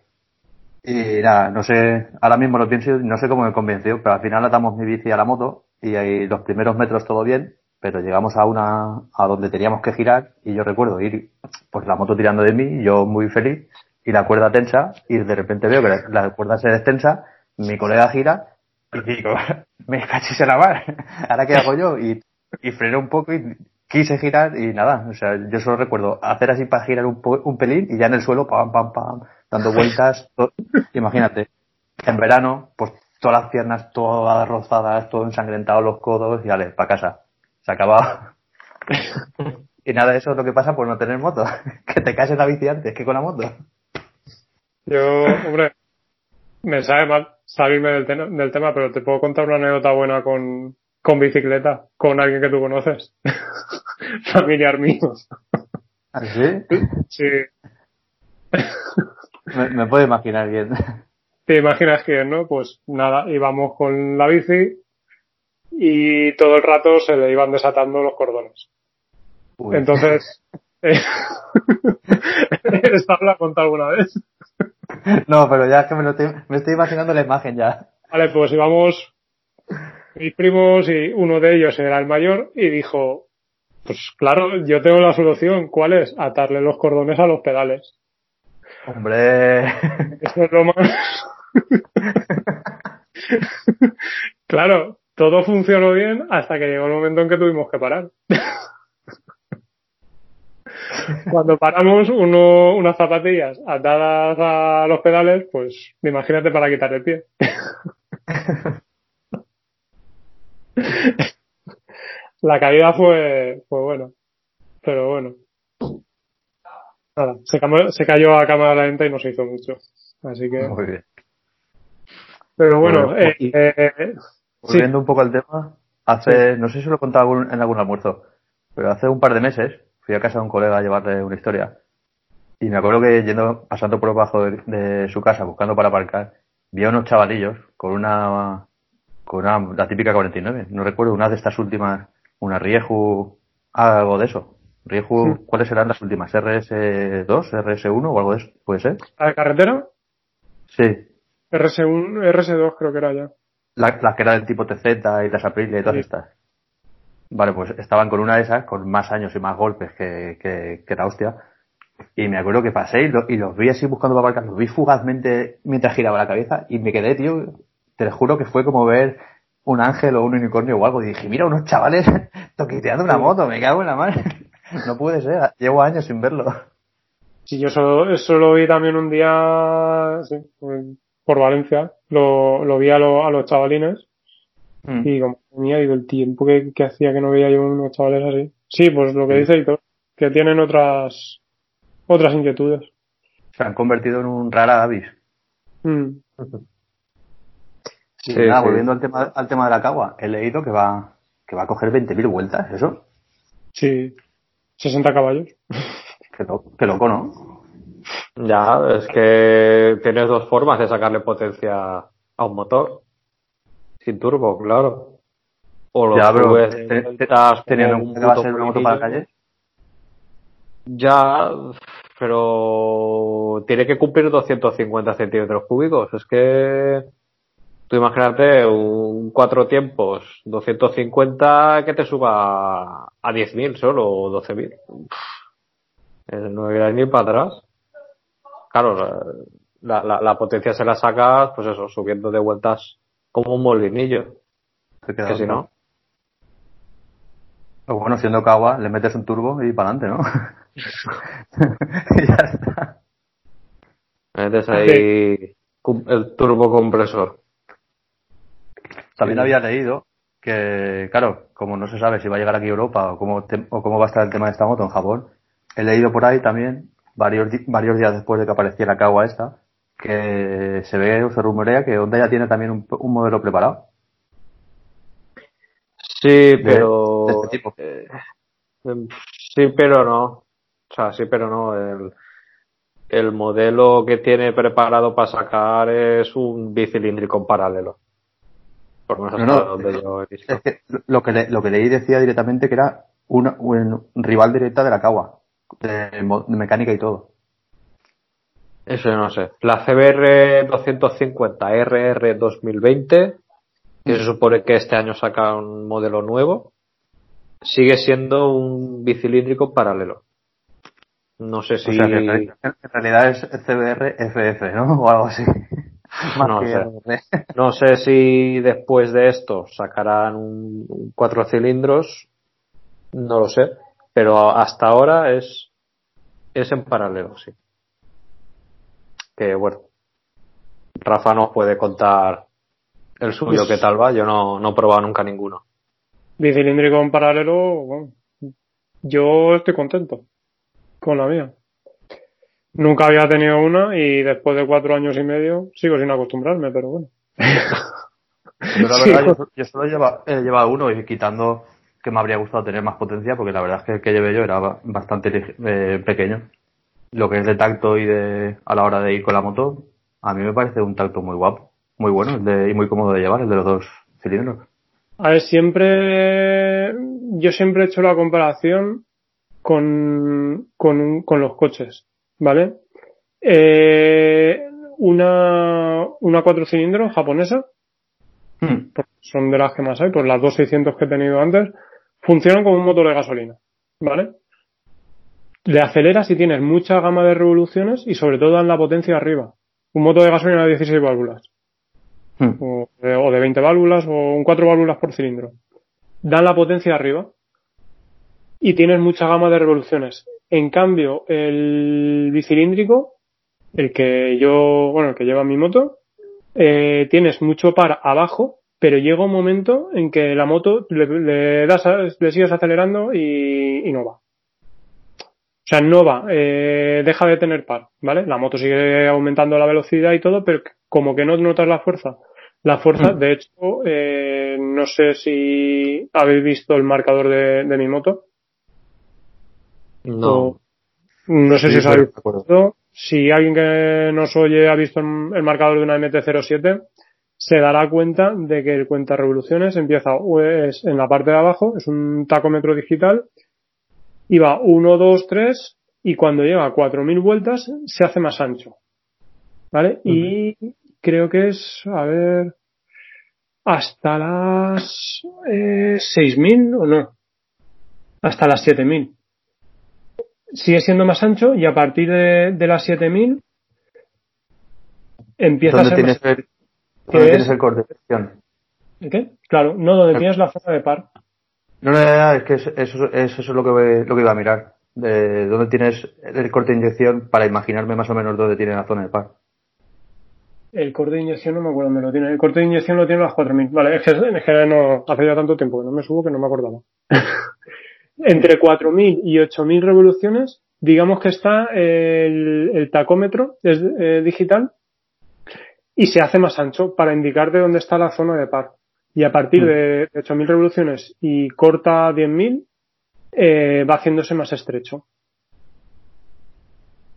Y nada, no sé, ahora mismo lo pienso no sé cómo me convenció, pero al final atamos mi bici a la moto y ahí los primeros metros todo bien, pero llegamos a una, a donde teníamos que girar y yo recuerdo ir, pues la moto tirando de mí, yo muy feliz, y la cuerda tensa, y de repente veo que la, cuerda se destensa, mi colega gira, y me cachis en la mar, ahora qué hago yo, y, y frené un poco y quise girar y nada, o sea, yo solo recuerdo hacer así para girar un, po- un pelín y ya en el suelo, pam, pam, pam, dando vueltas, imagínate, en verano, pues todas las piernas todas rozadas, todo ensangrentado los codos y vale, para casa. Se acaba. y nada, eso es lo que pasa por no tener moto. que te caes en la bici antes que con la moto. Yo, hombre, me sabe mal salirme del, te- del tema, pero te puedo contar una anécdota buena con, con bicicleta, con alguien que tú conoces. Familiar mío. ¿Así? Sí. me, me puedo imaginar bien. ¿Te imaginas quién, no? Pues nada, íbamos con la bici y todo el rato se le iban desatando los cordones. Uy. Entonces, eh, ¿esta la contado alguna vez? No, pero ya es que me, lo estoy, me estoy imaginando la imagen ya. Vale, pues íbamos mis primos y uno de ellos era el mayor y dijo, pues claro, yo tengo la solución. ¿Cuál es? Atarle los cordones a los pedales. Hombre. Eso es lo más... claro, todo funcionó bien hasta que llegó el momento en que tuvimos que parar. Cuando paramos uno, unas zapatillas atadas a los pedales, pues imagínate para quitar el pie. La caída fue, fue buena, pero bueno. Nada, se, se cayó a cámara lenta y no se hizo mucho. Así que, Muy bien. Pero bueno, eh, eh, volviendo un poco al tema, hace, no sé si lo he contado en algún almuerzo, pero hace un par de meses fui a casa de un colega a llevarle una historia. Y me acuerdo que yendo, pasando por debajo de, su casa buscando para aparcar, vi a unos chavalillos con una, con una, la típica 49. No recuerdo, una de estas últimas, una Rieju, algo de eso. Rieju, ¿cuáles serán las últimas? ¿RS2, RS1 o algo de eso? ¿Puede ser? ¿A la carretera? Sí. RS1, RS2 creo que era ya. La, la que era del tipo TZ y las Aprilia y todas estas. Vale, pues estaban con una de esas, con más años y más golpes que, que, que la hostia. Y me acuerdo que pasé y, los vi así buscando para aparcar, los vi fugazmente mientras giraba la cabeza y me quedé, tío, te lo juro que fue como ver un ángel o un unicornio o algo. Y dije, mira, unos chavales toqueteando una moto, me cago en la mano. No puede ser, llevo años sin verlo. Sí, yo solo, eso lo vi también un día, sí, por Valencia, lo, lo vi a, a los chavalines mm. y como tenía digo el tiempo que, que, hacía que no veía yo unos chavales así. Sí, pues lo que dice Héctor, que tienen otras otras inquietudes. Se han convertido en un rara avis. Mm. Sí, nada, volviendo al tema al tema de la cagua, he leído que va que va a coger 20.000 vueltas, ¿eso? Sí, 60 caballos. Qué, loco, ¿no? Ya, es que tienes dos formas de sacarle potencia a un motor. Sin turbo, claro. O lo ya, pero estás teniendo un va a ser una moto para la calle. Ya, pero tiene que cumplir 250 centímetros cúbicos. Es que tú imagínate un cuatro tiempos, 250 que te suba a 10.000 solo o 12.000 no irá ni para atrás. Claro, la, la, la, potencia se la sacas, pues eso, subiendo de vueltas como un molinillo. Que si no. O bueno, siendo Kawa, le metes un turbo y para adelante, ¿no? y ya está. Metes ahí el turbo También había leído que, claro, como no se sabe si va a llegar aquí a Europa o cómo, o cómo va a estar el tema de esta moto en Japón, he leído por ahí también, varios, varios días después de que apareciera Kawa esta, que se ve o se rumorea que Honda ya tiene también un, un modelo preparado. Sí, pero. De, este tipo. Eh, sí, pero no. O sea, sí, pero no. El, el modelo que tiene preparado para sacar es un bicilíndrico en paralelo. Por no, no, donde yo he visto. Es que lo que, lo que leí decía directamente que era una, un rival directa de la Kawa de, mecánica y todo. Eso no sé. La CBR 250 RR 2020, que se supone que este año saca un modelo nuevo, sigue siendo un bicilíndrico paralelo. No sé si. en realidad es CBR FF, ¿no? O algo así. no, sé. no sé si después de esto sacarán un cuatro cilindros. No lo sé pero hasta ahora es, es en paralelo, sí. Que bueno, Rafa nos puede contar el suyo pues qué tal va, yo no, no he probado nunca ninguno. Bicilíndrico en paralelo, bueno, yo estoy contento con la mía. Nunca había tenido una y después de cuatro años y medio sigo sin acostumbrarme, pero bueno. Yo la verdad, yo, solo he llevado uno y quitando que me habría gustado tener más potencia porque la verdad es que el que llevé yo era bastante eh, pequeño. Lo que es de tacto y de a la hora de ir con la moto, a mí me parece un tacto muy guapo, muy bueno y muy cómodo de llevar, el de los dos cilindros. A ver, siempre, yo siempre he hecho la comparación con, con, con los coches, ¿vale? Eh, una, una cuatro cilindros japonesa, hmm. son de las que más hay, pues las dos 600 que he tenido antes, funcionan como un motor de gasolina, ¿vale? Le aceleras si tienes mucha gama de revoluciones y sobre todo dan la potencia arriba. Un motor de gasolina de 16 válvulas. Hmm. O, de, 20 válvulas o un 4 válvulas por cilindro. Dan la potencia arriba. Y tienes mucha gama de revoluciones. En cambio, el bicilíndrico, el que yo, bueno, el que lleva mi moto, eh, tienes mucho par abajo pero llega un momento en que la moto le, das, le sigues acelerando y, no va. O sea, no va, eh, deja de tener par, ¿vale? La moto sigue aumentando la velocidad y todo, pero como que no notas la fuerza La fuerza, de hecho, eh, no sé si habéis visto el marcador de, de mi moto. No. No sé Sí, si os habéis visto. Si alguien que nos oye ha visto el el marcador de una MT-07, se dará cuenta de que el cuenta revoluciones empieza pues, en la parte de abajo, es un tacómetro digital, y va 1, 2, 3, y cuando llega a 4.000 vueltas se hace más ancho. ¿Vale? Y creo que es, a ver, hasta las eh, 6.000 o no, hasta las 7.000 sigue siendo más ancho y a partir de, de las 7000 empieza a ¿Dónde ser tienes, más... el, dónde ¿Qué tienes es? el corte de? ¿Qué? Claro, no, donde El- tienes la zona de par. No, no, es que es- eso, es- eso es lo que, lo que iba a mirar. De dónde tienes el corte de inyección para imaginarme más o menos dónde tiene la zona de par. El corte de inyección no me acuerdo dónde lo tiene. El corte de inyección lo tiene a las 4000. Vale, es que, es que no, hace ya tanto tiempo que no me subo que no me acordaba. Entre 4000 y 8000 revoluciones, digamos que está el, el tacómetro es, eh, digital y se hace más ancho para indicarte dónde está la zona de par. Y a partir de 8000 revoluciones y corta 10000, eh, va haciéndose más estrecho.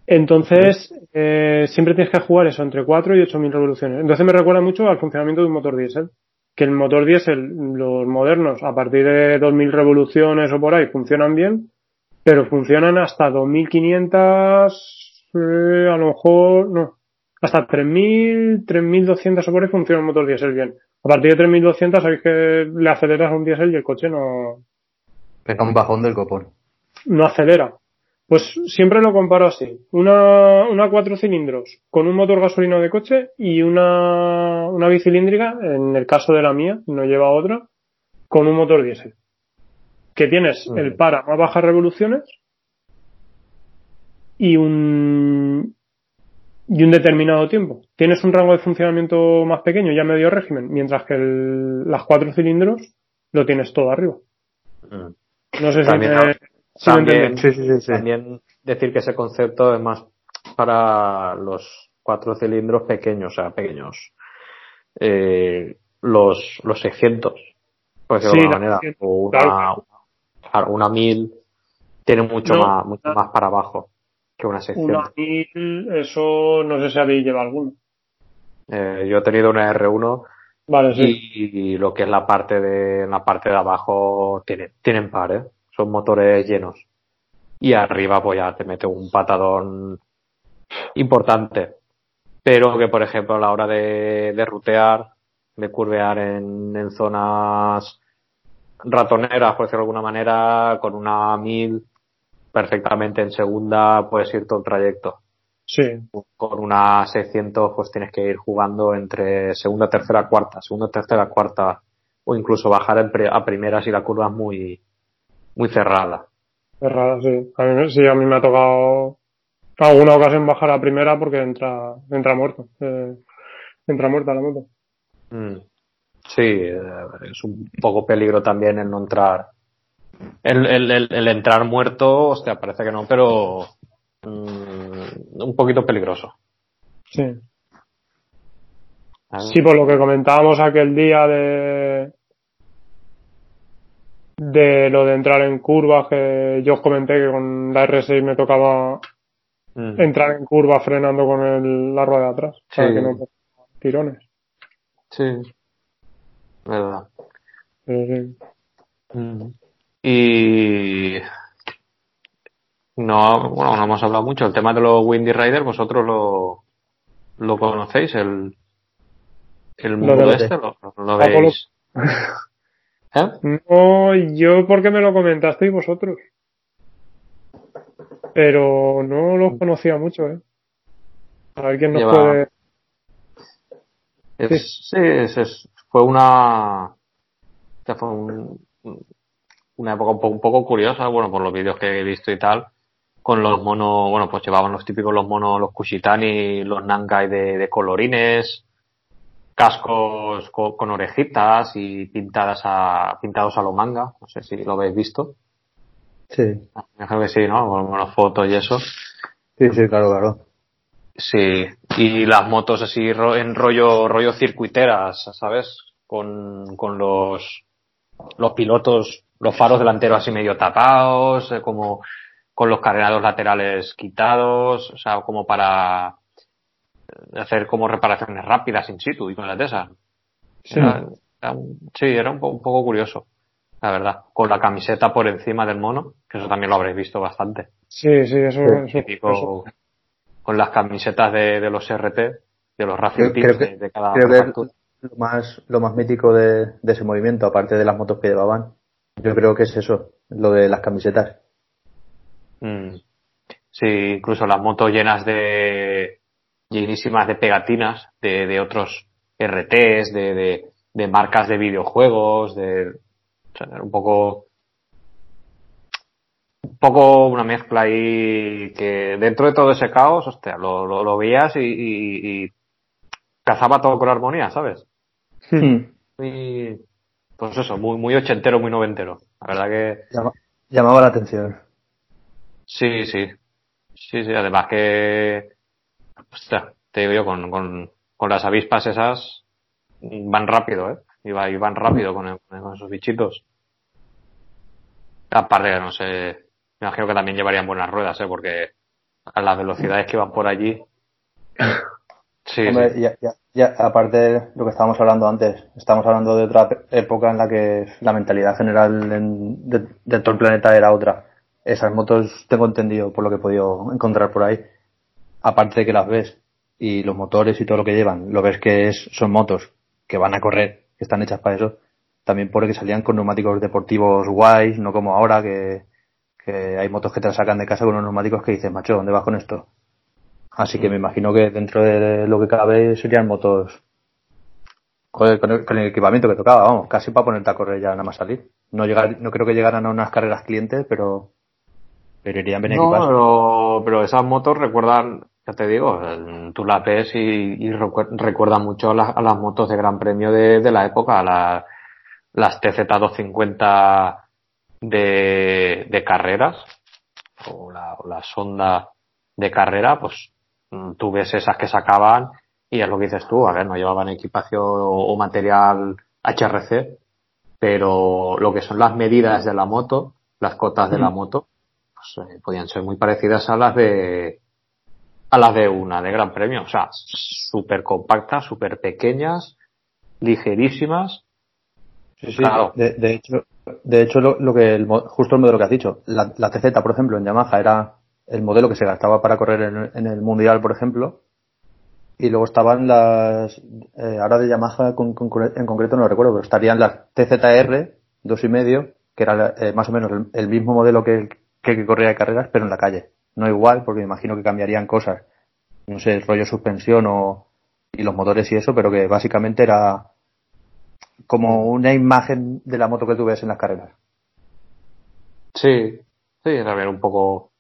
Entonces, eh, siempre tienes que jugar eso entre 4 y 8000 revoluciones. Entonces me recuerda mucho al funcionamiento de un motor diésel. Que el motor diésel, los modernos, a partir de 2000 revoluciones o por ahí, funcionan bien, pero funcionan hasta 2500, eh, a lo mejor, no, hasta 3000, 3200 o por ahí funciona el motor diésel bien. A partir de 3200 sabéis que le aceleras a un diésel y el coche no, Pega un bajón del copón. no acelera. Pues siempre lo comparo así. Una, una cuatro cilindros con un motor gasolina de coche y una, una bicilíndrica, en el caso de la mía, no lleva otra, con un motor diésel. Que tienes el para más bajas revoluciones y un, y un determinado tiempo. Tienes un rango de funcionamiento más pequeño, ya medio régimen, mientras que el- las cuatro cilindros lo tienes todo arriba. Mm. No sé si También, me, si. Sí, sí, sí, sí. también decir que ese concepto es más para los cuatro cilindros pequeños, o sea, pequeños. Eh, los, los 600, por decirlo de alguna manera, 600, o una, claro. claro, una 1000 tiene mucho No, más, mucho una- más para abajo que una 600. Una 1000, eso no sé si habéis llevado alguno. Eh, yo he tenido una R1 Vale, sí. y lo que es la parte de la parte de abajo tiene, tienen par, ¿eh? Son motores llenos. Y arriba pues ya te mete un patadón importante. Pero que por ejemplo a la hora de, de rutear de curvear en, en zonas ratoneras por decirlo de alguna manera con una 1000 perfectamente en segunda puedes ir todo el trayecto. Sí. con una 600 pues tienes que ir jugando entre segunda, tercera, cuarta, segunda, tercera, cuarta o incluso bajar a primera si la curva es muy muy cerrada. Raro, sí. A mí, sí, a mí me ha tocado alguna ocasión bajar a primera porque entra, entra muerto. Eh, entra muerta la moto. Mm. Sí, eh, es un poco peligro también el no entrar. El, el, el, el entrar muerto, hostia, parece que no, pero mm, un poquito peligroso. Sí. ¿sabes? Sí, por lo que comentábamos aquel día de de lo de entrar en curvas, que yo os comenté que con la R6 me tocaba Mm. entrar en curva frenando con el, la rueda de atrás, para que no tirones. Sí, verdad. Sí. Mm. Y no, bueno, no hemos hablado mucho. El tema de los Windy Riders, vosotros lo, lo conocéis, el, el mundo de- este, lo, lo veis. ¿Eh? No, yo porque me lo comentasteis vosotros. Pero no los conocía mucho, ¿eh? A ver quién nos Lleva- puede... Es- sí, es, es- fue una, fue un- una época un poco, un poco curiosa, bueno, por los vídeos que he visto y tal, con los monos, bueno, pues llevaban los típicos los monos, los Kushitani, los Nankai de, de colorines, cascos co- con, orejitas y pintadas a, pintados a lo manga, no sé si lo habéis visto, Sí, imagino que sí, ¿no? Con, con las fotos y eso. sí, sí, claro, claro. Sí, y las motos así en rollo, rollo circuiteras, ¿sabes? Con, con los, los pilotos, los faros delanteros así medio tapados, eh, como con los cargados laterales quitados, o sea, como para hacer como reparaciones rápidas in situ y con la TESA. Sí. Era, sí, era un, un, poco curioso, la verdad. Con la camiseta por encima del mono, que eso también lo habréis visto bastante. Sí, sí, eso, es típico, con las camisetas de, de los RT, de los Racing Teams que, de, cada creo que lo más, lo más mítico de, de, ese movimiento, aparte de las motos que llevaban, yo creo que es eso, lo de las camisetas. Mm. Sí, incluso las motos llenas de llenísimas de pegatinas de, de otros RTs, de, de, de, marcas de videojuegos, de o sea, un poco un poco una mezcla ahí que dentro de todo ese caos, hostia, lo, lo, lo veías y, y, y, cazaba todo con armonía, ¿sabes? Hmm. Y pues eso, muy, muy ochentero, muy noventero. La verdad que. Llama, llamaba la atención. Sí, sí. Sí, sí, además que. Hostia, te digo yo, con, con, con las avispas esas van rápido, ¿eh? Y, va, y van rápido con, el, con esos bichitos. Aparte que no sé, me imagino que también llevarían buenas ruedas, ¿eh? Porque a las velocidades que van por allí. Sí, Hombre, sí. Ya, ya, ya, aparte de lo que estábamos hablando antes, estamos hablando de otra época en la que la mentalidad general en, de, de todo el planeta era otra. Esas motos, tengo entendido por lo que he podido encontrar por ahí, aparte de que las ves y los motores y todo lo que llevan, lo ves que es, son motos que van a correr, que están hechas para eso, también por que salían con neumáticos deportivos guays, no como ahora que, que hay motos que te las sacan de casa con unos neumáticos que dices, macho, ¿dónde vas con esto? Así que me imagino que dentro de lo que cabe serían motos con el, con el, con el equipamiento que tocaba, vamos, casi para ponerte a correr ya nada más salir. No llegar, no creo que llegaran a unas carreras clientes, pero, pero irían bien no, equipadas. Pero, pero esas motos recuerdan, ya te digo, tú las ves y, y recuerda mucho a, la, a, las motos de Gran Premio de, de la época, la, las TZ250 de, de carreras, o la, o la sonda de carrera, pues tú ves esas que sacaban y es lo que dices tú, a ver, no llevaban equipación o material HRC, pero lo que son las medidas de la moto, las cotas de la moto, pues eh, podían ser muy parecidas a las de a las de una de Gran Premio, o sea, súper compactas, súper pequeñas, ligerísimas. Sí, sí, claro. de, de, hecho, de hecho lo, lo que el, justo el modelo que has dicho, la, la TZ, por ejemplo, en Yamaha era el modelo que se gastaba para correr en, en el mundial, por ejemplo, y luego estaban las, eh, ahora de Yamaha con, con, en concreto no lo recuerdo, pero estarían las TZR dos y medio, que era eh, más o menos el, el, mismo modelo que que, que corría de carreras, pero en la calle. No igual, porque me imagino que cambiarían cosas. No sé, el rollo suspensión o, y los motores y eso, pero que básicamente era como una imagen de la moto que tú ves en las carreras. Sí, sí, era ver un poco.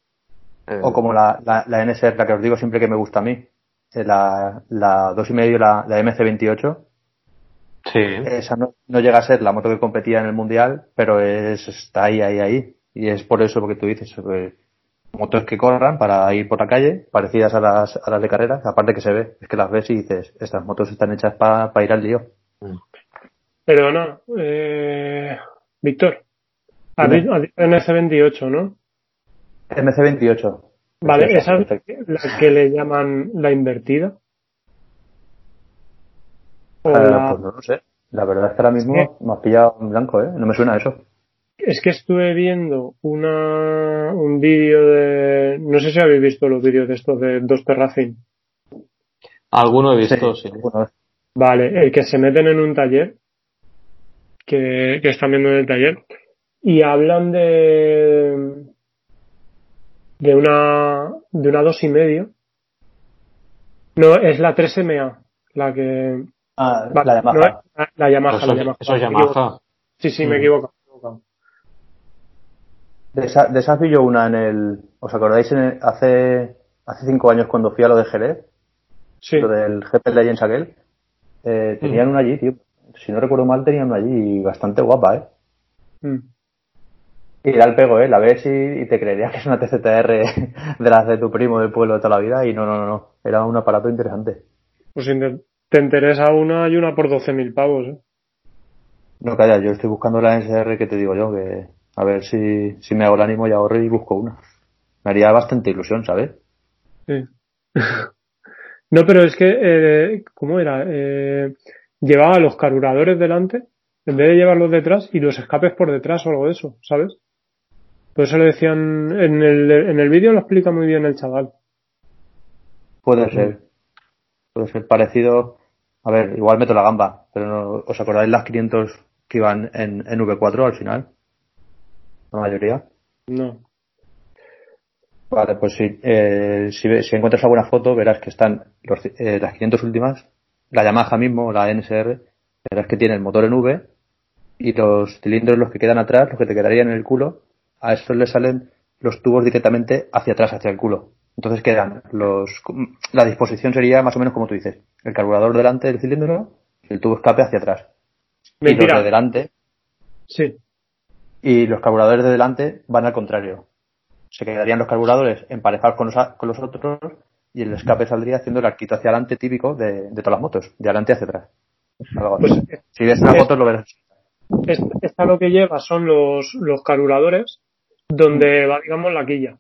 Eh... O como la, la, la NSR, la que os digo siempre que me gusta a mí, la, la dos y medio, la, la MC28. Sí. Esa no, no, llega a ser la moto que competía en el mundial, pero es, está ahí, ahí, ahí. Y es por eso lo que tú dices, sobre motos que corran para ir por la calle, parecidas a las, a las de carreras, aparte que se ve, es que las ves y dices, estas motos están hechas para pa ir al lío. Pero no, eh, Víctor, MC28, ¿no? MC28. Vale, esa es la que le llaman la invertida. Uh, la... Pues no lo sé. La verdad es que ahora mismo ¿Sí? me has pillado en blanco, ¿eh? No me suena eso. Es que estuve viendo una, un vídeo de... No sé si habéis visto los vídeos de estos de Dos Terracing. Alguno he visto, sí. sí. Vale, el que se meten en un taller, que, que están viendo en el taller, y hablan de de una de una dos y medio. No, es la 3MA, la que ah, la Yamaha. No, la, la Yamaha, eso, la Yamaha. Eso es Yamaha. Sí, sí, me equivoco. De, esa, de esas vi yo una en el. ¿Os acordáis en el, hace hace cinco años cuando fui a lo de Jerez? Sí. Lo del GP Legends aquel. Eh, tenían mm. una allí, tío. Si no recuerdo mal, tenían una allí bastante guapa, ¿eh? Mm. Y da el pego, ¿eh? La ves y, y, te creerías que es una TCTR de las de tu primo del pueblo de toda la vida y no, no, no, no. Era un aparato interesante. Pues si te interesa una, hay una por 12.000 pavos, ¿eh? No, calla, yo estoy buscando la NSR que te digo yo, que a ver si, si me hago el ánimo y ahorro y busco una. Me haría bastante ilusión, ¿sabes? Sí. no, pero es que, eh, ¿cómo era? Eh, llevaba los carburadores delante en vez de llevarlos detrás y los escapes por detrás o algo de eso, ¿sabes? Por eso le decían, en el, en el vídeo lo explica muy bien el chaval. Puede ser. Puede ser parecido. A ver, igual meto la gamba, pero no, ¿os acordáis las 500 que iban en, en V4 al final? La mayoría. No. Vale, pues sí, eh, si, si, encuentras alguna foto verás que están los, eh, las 500 últimas, la Yamaha mismo, la NSR, verás que tiene el motor en V y los cilindros los que quedan atrás, los que te quedarían en el culo, a estos le salen los tubos directamente hacia atrás, hacia el culo. Entonces quedan los, la disposición sería más o menos como tú dices, el carburador delante del cilindro el tubo escape hacia atrás. Mentira. Y los de delante. Sí. Y los carburadores de delante van al contrario. Se quedarían los carburadores emparejados con los, con los otros y el escape saldría haciendo el arquito hacia adelante típico de, de todas las motos, de adelante hacia atrás. Pues, si ves una es, foto lo verás. Esta lo que lleva son los, los carburadores donde va, digamos, la quilla.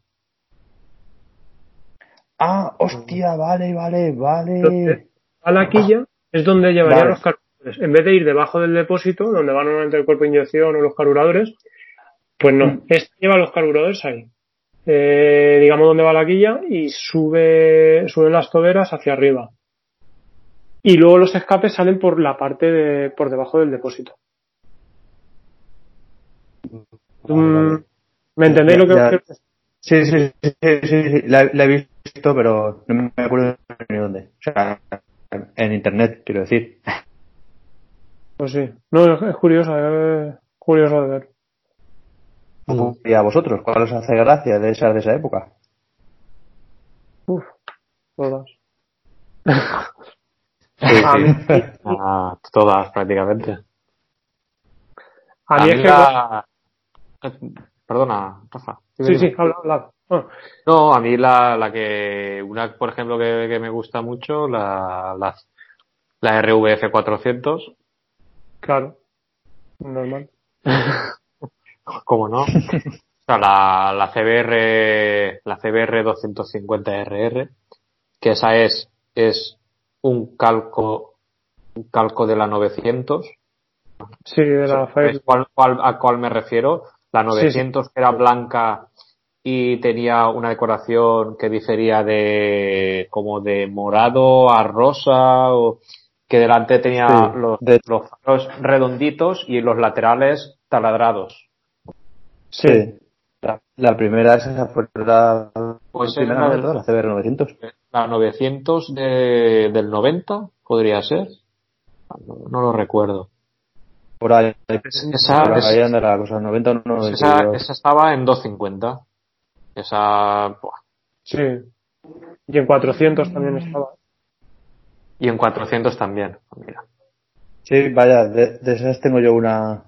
Ah, hostia, vale, vale, vale. Entonces, a la quilla es donde llevaría vale. los carburadores. En vez de ir debajo del depósito, donde va normalmente el cuerpo de inyección o los carburadores, pues no, este lleva los carburadores ahí. Eh, digamos donde va la quilla y sube, suben las toberas hacia arriba. Y luego los escapes salen por la parte de, por debajo del depósito. Vale, vale. ¿Me entendéis lo que ya, Sí, sí, sí, sí, sí, La, la, he visto, pero no me acuerdo ni dónde. O sea, en internet, quiero decir. Pues sí. No, es curioso, es curioso de ver. ¿Y a vosotros? ¿Cuál os hace gracia de esa, de esa época? Uf, todas. Sí, sí. Ah, todas, prácticamente. A mí, a mí es que... La... Perdona, Rafa. Sí, sí, habla, habla. Oh. No, a mí la, la que, una, por ejemplo, que, que me gusta mucho, la, la, la RVF 400. Claro. Normal. ¿Cómo no? O sea, la, la CBR, la CBR 250 RR, que esa es, es un calco, un calco de la 900. Sí, de la ¿Sabes cuál, cuál, ¿A cuál me refiero? La 900 sí, sí. era blanca y tenía una decoración que difería de como de morado a rosa o que delante tenía sí, los, de... los faros redonditos y los laterales taladrados. Sí. La, la primera es esa fue la, pues la primera, ¿no? la CBR 900. La 900 de, del 90 podría ser. No, no lo recuerdo. Por ahí, esa, por ahí anda la cosa, 90 o 90. Esa, esa, estaba en 250. Esa. Buah. Sí. Y en 400 también estaba. Y en 400 también. Mira. Sí, vaya, de, de esas tengo yo una.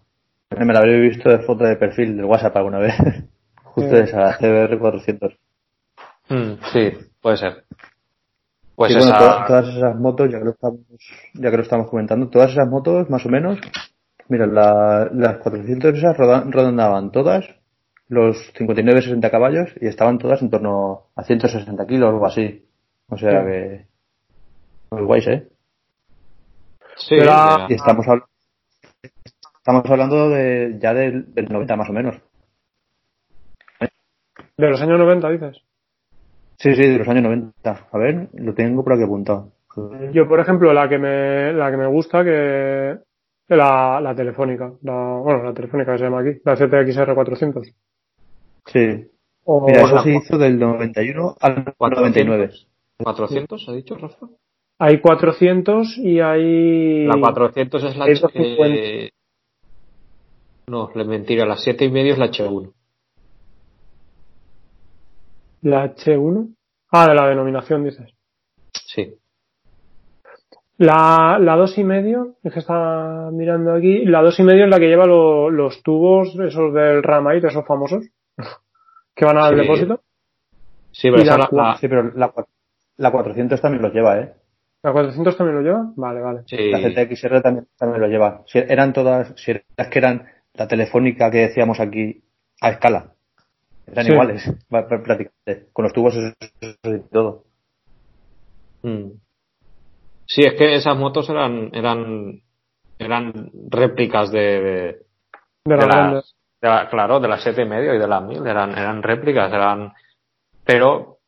Me la habría visto de foto de perfil del WhatsApp alguna vez. Justo sí. esa, CBR 400. Mm, sí, puede ser. Pues sí, esa... bueno, todas, todas, esas motos, ya que, lo estamos, ya que lo estamos comentando, todas esas motos, más o menos, mira, la, las 400 esas rondaban todas los 59-60 caballos y estaban todas en torno a 160 kilos o algo así. O sea sí. que. Muy guays, ¿eh? Sí, Pero, y estamos, hablando estamos hablando de ya del, del 90 más o menos. ¿De los años 90 dices? Sí, sí, de los años 90. A ver, lo tengo por aquí apuntado. Yo, por ejemplo, la que me, la que me gusta, que la, la telefónica, la, bueno, la telefónica que se llama aquí, la CTXR 400. Sí. O Mira, eso se hizo del 91 al 99. ¿400 ha dicho, Rafa? Hay 400 y hay... La 400 es la H... No, le mentira, la 7 y medio es la H1. ¿La H1? Ah, de la denominación, dices. Sí. La, la dos y medio, es que está mirando aquí, la dos y medio es la que lleva lo, los tubos, esos del Ramite, esos famosos, que van al Sí. depósito. Sí, pero la la, la- Sí, pero la, La 400 también los lleva, ¿eh? ¿La 400 también lo lleva? Vale, vale. La ZXR también, también lo lleva. Si eran todas, si las que eran la telefónica que decíamos aquí a escala. Eran iguales, prácticamente, con los tubos y todo. Mm. Sí, es que esas motos eran eran eran réplicas de, de, la, claro, de las siete y medio y de las mil eran eran réplicas, eran pero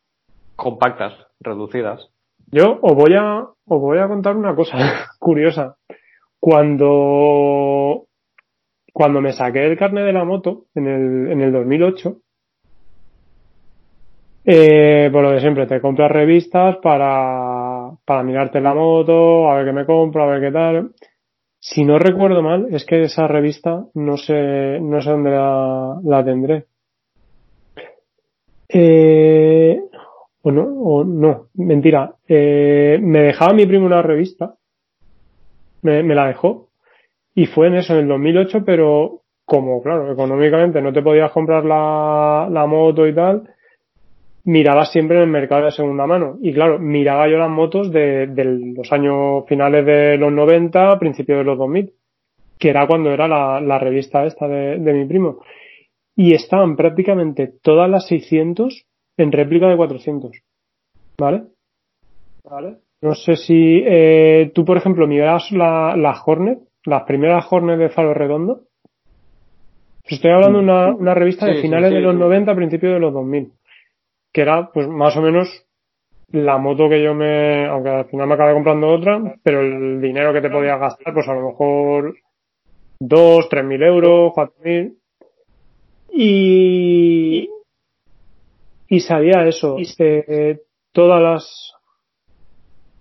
compactas, reducidas. Yo os voy a os voy a contar una cosa curiosa. Cuando cuando me saqué el carnet de la moto en el en el 2008 eh, por lo de siempre, te compras revistas para, para mirarte la moto, a ver qué me compro, a ver qué tal. Si no recuerdo mal, es que esa revista no sé, no sé dónde la, la tendré. Eh, o no, o no, mentira. Eh, me dejaba mi primo una revista. Me, me la dejó. Y fue en eso, en el 2008, pero como, claro, económicamente no te podías comprar la, la moto y tal, miraba siempre en el mercado de segunda mano. Y claro, miraba yo las motos de, los años finales de los 90, principios de los 2000, que era cuando era la, revista esta de, mi primo. Y estaban prácticamente todas las 600 en réplica de 400. ¿Vale? ¿Vale? No sé si eh, tú, por ejemplo, miras la, la Hornet, las primeras Hornet de faro redondo. Estoy hablando de una, una revista de finales de los 90, principios de los 2000 que era pues más o menos la moto que yo me, aunque al final me acabé comprando otra, pero el dinero que te podías gastar, pues a lo mejor dos, tres mil euros, cuatro mil. Y, y sabía eso, eh, todas las,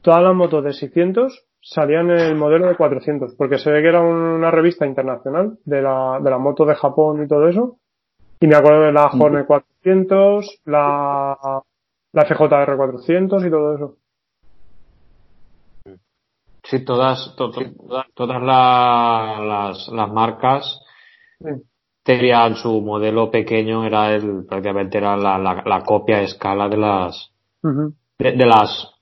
todas las motos de 600 salían en el modelo de 400, porque se ve que era una revista internacional de la, de la moto de Japón y todo eso, y me acuerdo de la Hornet 400, la, la FJR 400 y todo eso. Sí, todas, todas las, las marcas tenían su modelo pequeño, era el, prácticamente era la, la, copia a escala de las, de, las,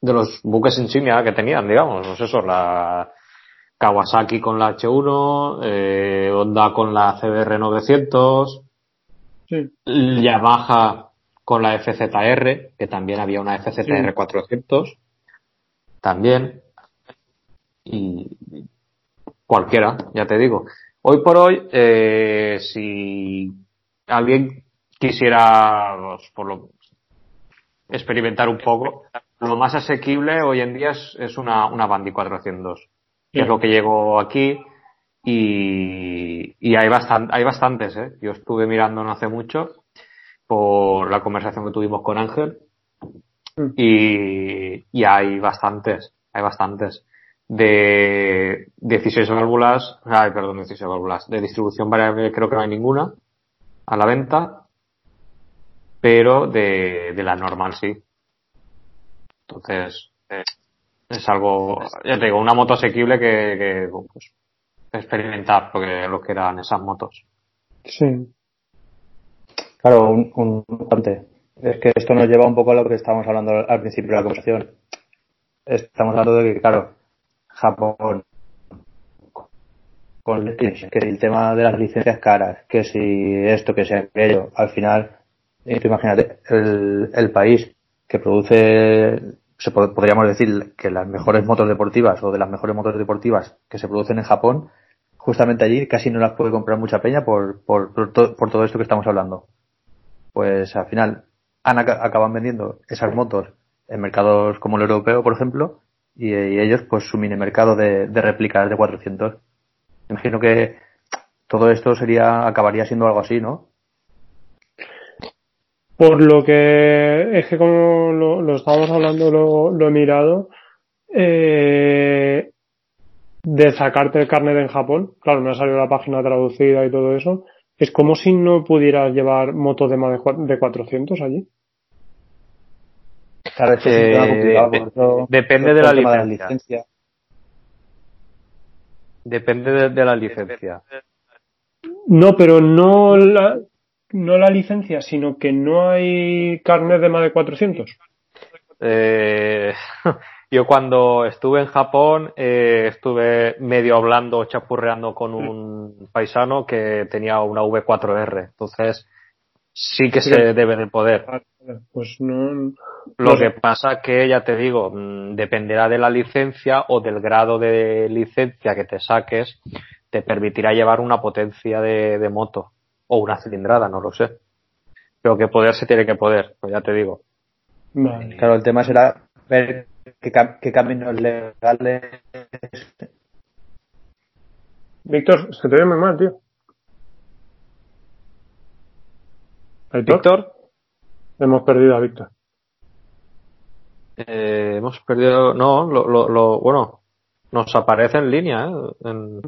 de los buques insignia que tenían, digamos, pues eso, la, Kawasaki con la H1, eh, Honda con la CBR 900, Yamaha con la FZR, que también había una FZR 400, también, y cualquiera, ya te digo. Hoy por hoy, eh, si alguien quisiera, pues, por lo, experimentar un poco, lo más asequible hoy en día es, es una, una Bandy 400 que es lo que llegó aquí. Y, y hay, bastan, hay bastantes, ¿eh? Yo estuve mirando no hace mucho por la conversación que tuvimos con Ángel mm. y, y hay bastantes, hay bastantes de 16 válvulas, ay, perdón, 16 válvulas, de distribución variable creo que no hay ninguna a la venta, pero de, de la normal sí. Entonces, eh, es algo, ya te digo, una moto asequible que, que pues, experimentar lo que, lo que eran esas motos. Sí. Claro, un, un es que esto nos lleva un poco a lo que estábamos hablando al principio de la conversación. Estamos hablando de que, claro, Japón, con que el tema de las licencias caras, que si esto, que sea aquello, al final, imagínate, el, el país que produce se podríamos decir que las mejores motos deportivas o de las mejores motos deportivas que se producen en Japón, justamente allí casi no las puede comprar mucha peña por, por, por, todo esto que estamos hablando. Pues al final han, acaban vendiendo esas motos en mercados como el europeo, por ejemplo, y, ellos pues su mini mercado de, de réplicas de 400. Imagino que todo esto sería acabaría siendo algo así, ¿no? Por lo que es que como lo, lo estábamos hablando, lo, lo he mirado, eh, de sacarte el carnet en Japón, claro, me ha salido la página traducida y todo eso, es como si no pudieras llevar motos de más de 400 allí. Claro, depende de la licencia. Depende de, de, la licencia. No, pero no la, no la licencia, sino que no hay carnet de más de 400. Eh, yo cuando estuve en Japón eh, estuve medio hablando, chapurreando con un paisano que tenía una V4R. Entonces sí que se debe de poder. Pues no. Lo que pasa que, ya te digo, mm, dependerá de la licencia o del grado de licencia que te saques, te permitirá llevar una potencia de, de moto o una cilindrada, no lo sé. Pero que poder se tiene que poder, pues ya te digo. Claro, el tema será ver qué, qué caminos legales. Víctor, se te ve muy mal, tío. Víctor. Hemos perdido a Víctor. Eh, hemos perdido. No, lo, lo, lo, bueno, nos aparece en línea. ¿eh? En...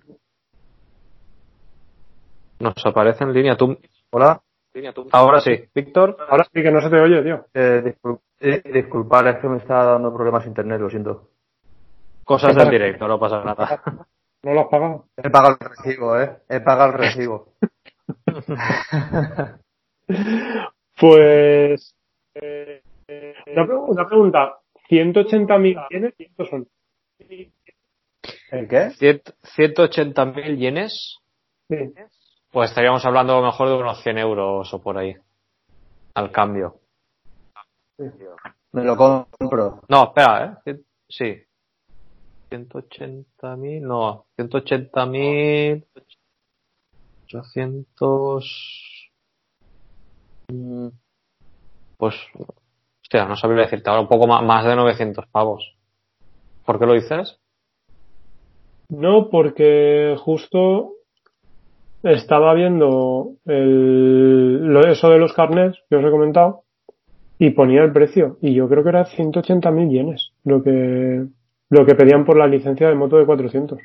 Nos aparece en línea. ¿Tú... Hola. Ahora sí. Víctor. Ahora sí que no se te oye, tío. Eh, eh, disculpar, es que me está dando problemas internet, lo siento. Cosas del directo, no pasa nada. ¿No lo has pagado? He pagado el recibo, ¿eh? He pagado el recibo. pues. Eh, una, pregunta. ¿180.000 yenes cuántos son? ¿El qué? 180.000 yenes. Sí. Pues estaríamos hablando a lo mejor de unos 100 euros o por ahí. Al cambio. Me lo compro. No, espera, ¿eh? Sí. 180.000, no, 180.000, 800... Mm, pues, hostia, no sabría decirte ahora un poco más, más de 900 pavos. ¿Por qué lo dices? No, porque justo estaba viendo el, lo, eso de los carnets que os he comentado y ponía el precio y yo creo que era 180.000 yenes lo que lo que pedían por la licencia de moto de 400.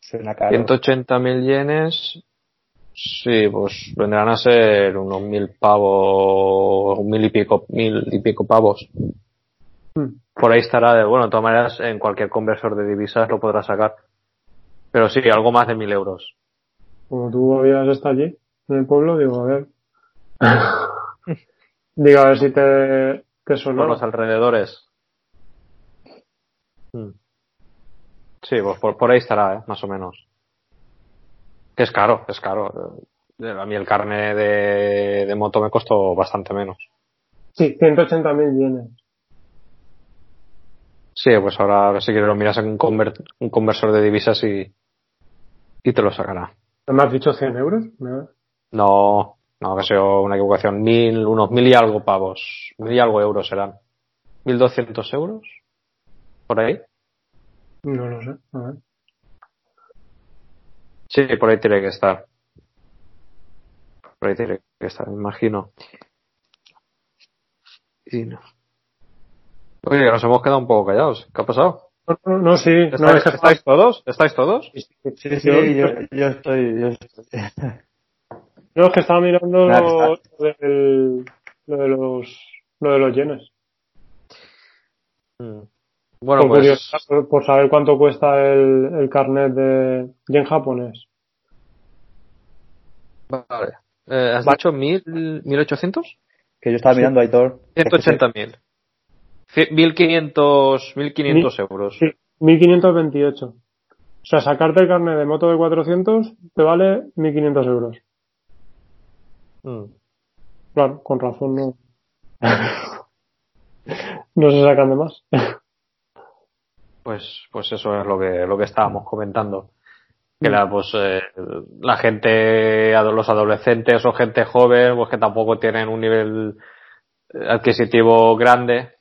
180.000 yenes sí pues vendrán a ser unos mil pavos un mil y pico mil y pico pavos hmm. por ahí estará de bueno de todas maneras en cualquier conversor de divisas lo podrás sacar pero sí algo más de mil euros como tú habías estado allí en el pueblo digo a ver Digo, a ver si te, te sonó. Por los alrededores. Hmm. Sí, pues por, por ahí estará, ¿eh? más o menos. Es caro, es caro. Eh, a mí el carne de, de moto me costó bastante menos. Sí, 180.000 yenes. Sí, pues ahora a ver si quieres lo miras en un, un conversor de divisas y, y te lo sacará. ¿Me has dicho 100 euros? No, no, que sea una equivocación. Mil, unos mil y algo pavos. Mil y algo euros serán. ¿Mil doscientos euros? ¿Por ahí? No lo sé. A ver. Sí, por ahí tiene que estar. Por ahí tiene que estar, me imagino. Y no. Oye, nos hemos quedado un poco callados. ¿Qué ha pasado? No, no, sí. ¿Estáis, ¿Estáis todos? ¿Estáis todos? Sí, sí, sí yo, yo, estoy. Yo estoy. No, es que estaba mirando lo, del, lo, de los lo de los yenes. Mm. Bueno, por, pues... por, saber cuánto cuesta el, el carnet de yen japonés. Vale. Eh, ¿Has dicho mil, mil ochocientos? Que yo estaba mirando, Aitor. Ciento ochenta mil. Mil quinientos, mil quinientos euros. Sí, mil quinientos veintiocho. O sea, sacarte el carnet de moto de 400 te vale 1.500 euros. Mm. Claro, con razón no. no se sacan de más. pues, pues eso es lo que, lo que estábamos comentando. Que la, pues, eh, la gente, los adolescentes o gente joven, pues que tampoco tienen un nivel adquisitivo grande,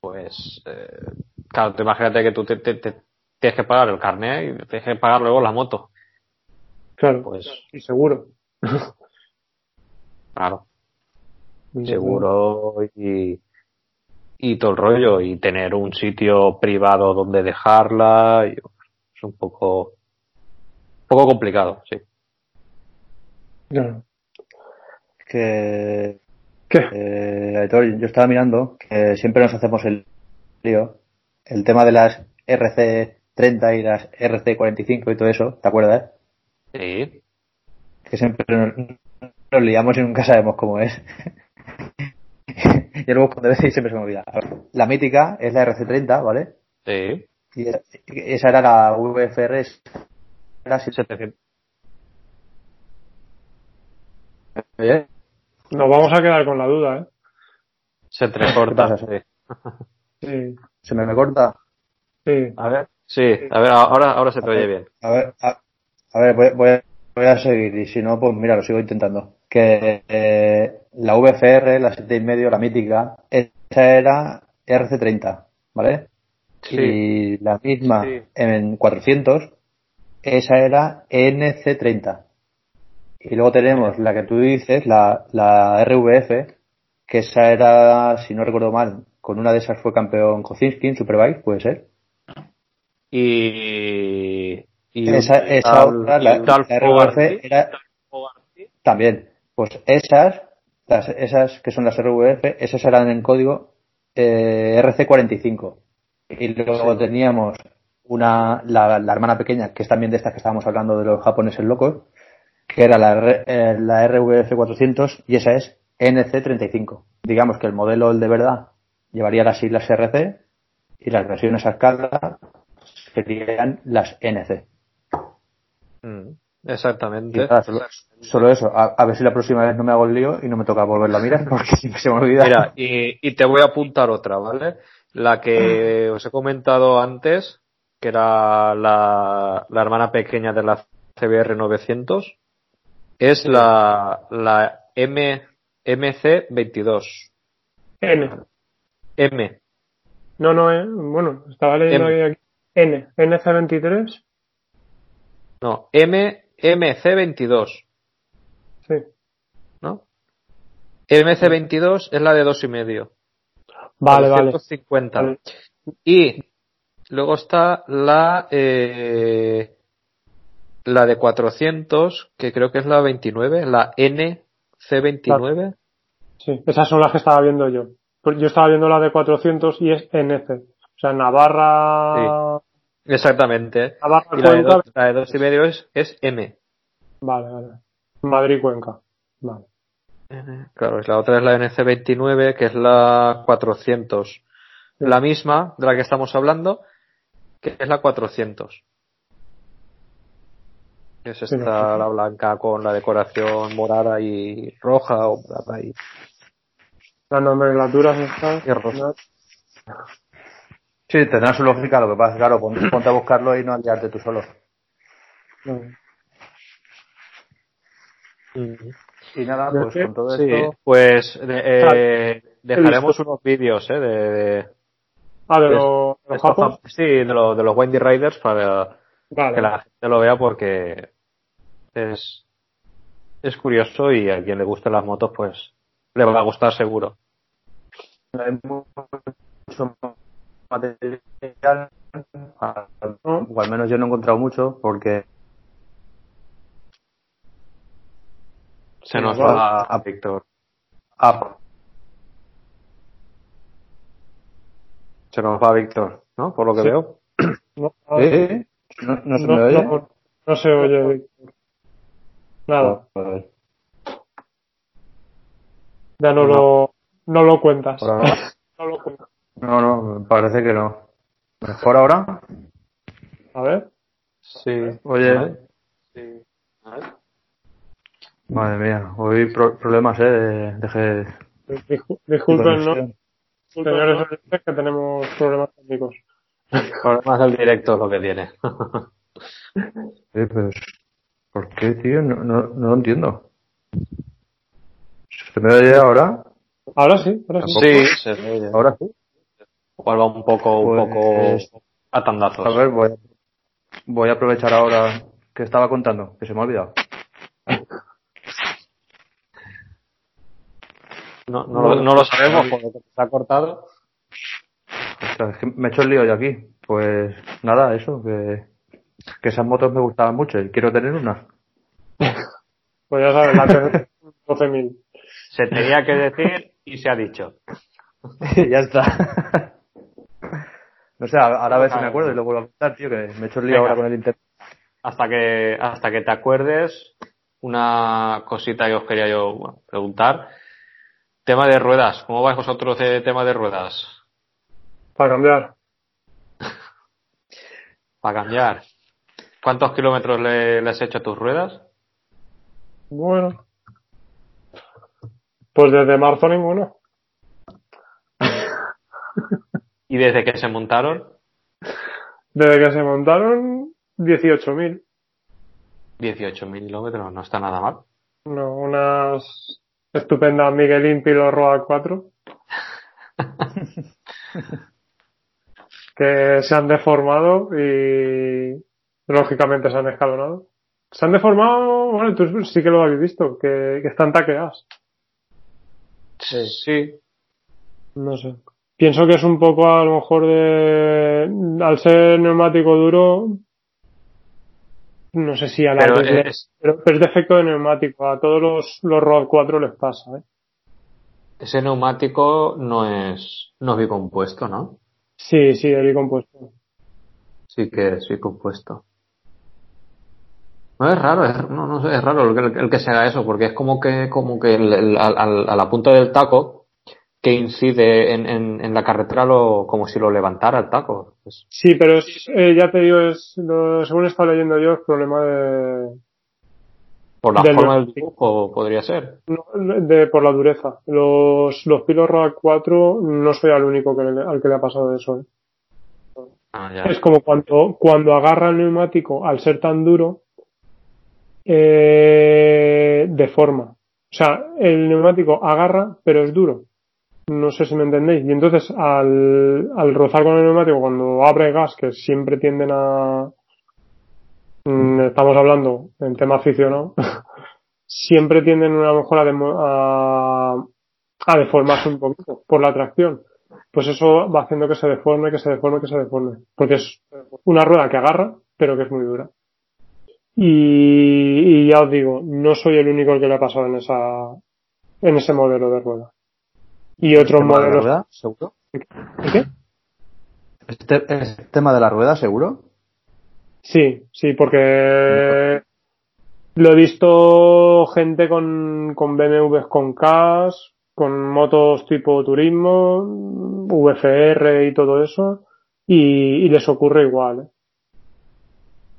pues, eh, claro, te imagínate que tú te, tienes que pagar el carnet y tienes que pagar luego la moto. Claro, pues, y seguro. Claro. Seguro y, y todo el rollo y tener un sitio privado donde dejarla es un poco un poco complicado, sí. Claro. Que ¿Qué? Eh, yo estaba mirando que siempre nos hacemos el lío. El tema de las RC30 y las RC45 y todo eso, ¿te acuerdas? Sí. Que siempre nos liamos y nunca sabemos cómo es. Yo luego cuando y siempre se me olvida. La mítica es la RC30, ¿vale? Sí. Y esa era la VFR. Era 700. Nos vamos a quedar con la duda, ¿eh? Se te corta. Sí. Sí. ¿Se me, me corta? Sí. A ver. Sí, a ver, ahora, ahora se te oye bien. A ver, a, a ver, voy, voy, a, voy, a seguir y si no, pues mira, lo sigo intentando. Que eh, la VFR, la 7,5, la mítica, esa era RC30, ¿vale? Sí. Y la misma Sí. en 400, esa era NC30. Y luego tenemos la que tú dices, la, la RVF, que esa era, si no recuerdo mal, con una de esas fue campeón Kocinski en Superbike, puede ser. Y. y esa, esa tal- otra, la, tal la Fogarty, RVF era también. Pues esas, las, esas que son las RVF, esas eran en código eh, RC45. Y luego teníamos una, la, la hermana pequeña, que es también de estas que estábamos hablando de los japoneses locos, que era la, eh, la RVF 400 y esa es NC35. Digamos que el modelo, el de verdad, llevaría las siglas RC y las versiones a escala serían las NC. Mm, Exactamente. nada, solo, solo eso. A, a ver si la próxima vez no me hago el lío y no me toca volverlo a mirar porque siempre se me olvida. Mira, y, y te voy a apuntar otra, ¿vale? La que os he comentado antes, que era la, la hermana pequeña de la CBR 900, es la, la M, MC22. N. M. No, no, eh. Bueno, estaba leyendo M. aquí. N. NC23. No, M, MC22, Sí. ¿no? MC22 es la de dos y medio. Vale, vale. 250. Vale. Y luego está la eh, la de 400, que creo que es la 29, la NC29. Sí, esas son las que estaba viendo yo. Pues Yo estaba viendo la de 400 y es NC. O sea, Navarra. Exactamente. Navarra Y la de, dos, la de dos y medio es, es M. Vale, vale. Madrid Cuenca. Vale. Claro, y la otra es la NC29, que es la 400. La misma de la que estamos hablando, que es la 400. Es esta, la blanca con la decoración morada y roja o morada y Las nomenclaturas están. Y rosa. Sí, tendrá su lógica, lo que pasa es claro, pon- ponte a buscarlo y no liarte tú solo. Y nada, ¿De pues con todo Sí, esto. pues eh, dejaremos visto. unos vídeos eh, de, de- Ah, de de los, de los estos sí, de, lo- de los Windy Riders para Vale. que la gente lo vea porque es, es curioso y a quien le gusten las motos pues le va a gustar seguro. hay mucho material, o al menos yo no he encontrado mucho, porque Se nos va a Víctor. Se nos va Víctor, ¿no? Por lo que Sí. veo. No, ¿eh? ¿No, no se no, me oye? no- no se oye, Víctor. Nada, Joder, ya no, lo, no lo cuentas. No lo cuentas. No, no, parece que no. ¿Mejor ahora? A ver. Sí. Oye. Sí. A ver. Madre mía, hoy pro- problemas, ¿eh? De, de, de Discu- Disculpen, ¿no? Señores que tenemos problemas técnicos. Problemas del directo es lo que tiene. Eh, pero, ¿Por qué, tío? No, no, no lo entiendo. ¿Se me oye ahora? Ahora sí, ahora sí. Sí, se me oye. Ahora sí. Igual va un poco, un Pues- poco a tandazos. A ver, voy a, voy a aprovechar ahora que estaba contando, que se me ha olvidado. No, no, lo, no lo sabemos porque se ha cortado. Ostras, es que me he hecho el lío yo aquí. Pues nada, eso, que, que esas motos me gustaban mucho y quiero tener una. Pues ya sabes, la tenemos 12.000. Se tenía que decir y se ha dicho. ya está. no sé, ahora a ver si me acuerdo y lo vuelvo a contar, tío, que me he hecho el lío Venga. ahora con el internet. Hasta que, hasta que te acuerdes, una cosita que os quería yo bueno, preguntar. Tema de ruedas. ¿Cómo vais vosotros de tema de ruedas? Para cambiar. Para cambiar. ¿Cuántos kilómetros le, le has hecho a tus ruedas? Bueno. Pues desde marzo ninguno. ¿Y desde que se montaron? Desde que se montaron, 18.000. 18.000 kilómetros, no está nada mal. No, unas estupendas Miguelín Pilo Roa 4. Que se han deformado y lógicamente se han escalonado. Se han deformado, bueno, tú sí que lo habéis visto, que, que están taqueadas. Sí. sí. No sé. Pienso que es un poco a lo mejor de, al ser neumático duro, no sé si a la Pero vez- es- pero, pero es defecto de neumático. A todos los, los Road 4 les pasa, ¿eh? Ese neumático no es, no es bicompuesto, ¿no? Sí, sí, el compuesto. Sí que es bicompuesto. No es raro, es, no, no sé, es raro el, que- el que se haga eso, porque es como que, como que el- el- al- a la punta del taco que incide en, en, en la carretera lo, como si lo levantara el taco. Sí, pero es, eh, ya te digo, es, lo, según he estado leyendo yo, es problema de, por la Del forma del dibujo podría ser. no, de, por la dureza. Los, los Pilos Road 4 no soy el único que le- al que le ha pasado eso, ¿eh? Ah, ya. Es como cuando, cuando agarra el neumático al ser tan duro, eh, deforma. O sea, el neumático agarra, pero es duro. No sé si me entendéis. Y entonces, al, al rozar con el neumático, cuando abre gas, que siempre tienden a. Mm, Estamos hablando en tema aficionado. siempre tienden a lo mejor a, a, a deformarse un poquito por la atracción. Pues eso va haciendo que se deforme, que se deforme, que se deforme. Porque es una rueda que agarra, pero que es muy dura. Y, y ya os digo, no soy el único que le ha pasado en esa, en ese modelo de rueda. Y otros ¿Tema de modelos. seguro? ¿El qué? ¿Este, ¿Es tema de la rueda, seguro? Sí, sí, porque lo he visto gente con, con BMWs con CAS, con motos tipo turismo, VFR y todo eso, y, y les ocurre igual. ¿eh?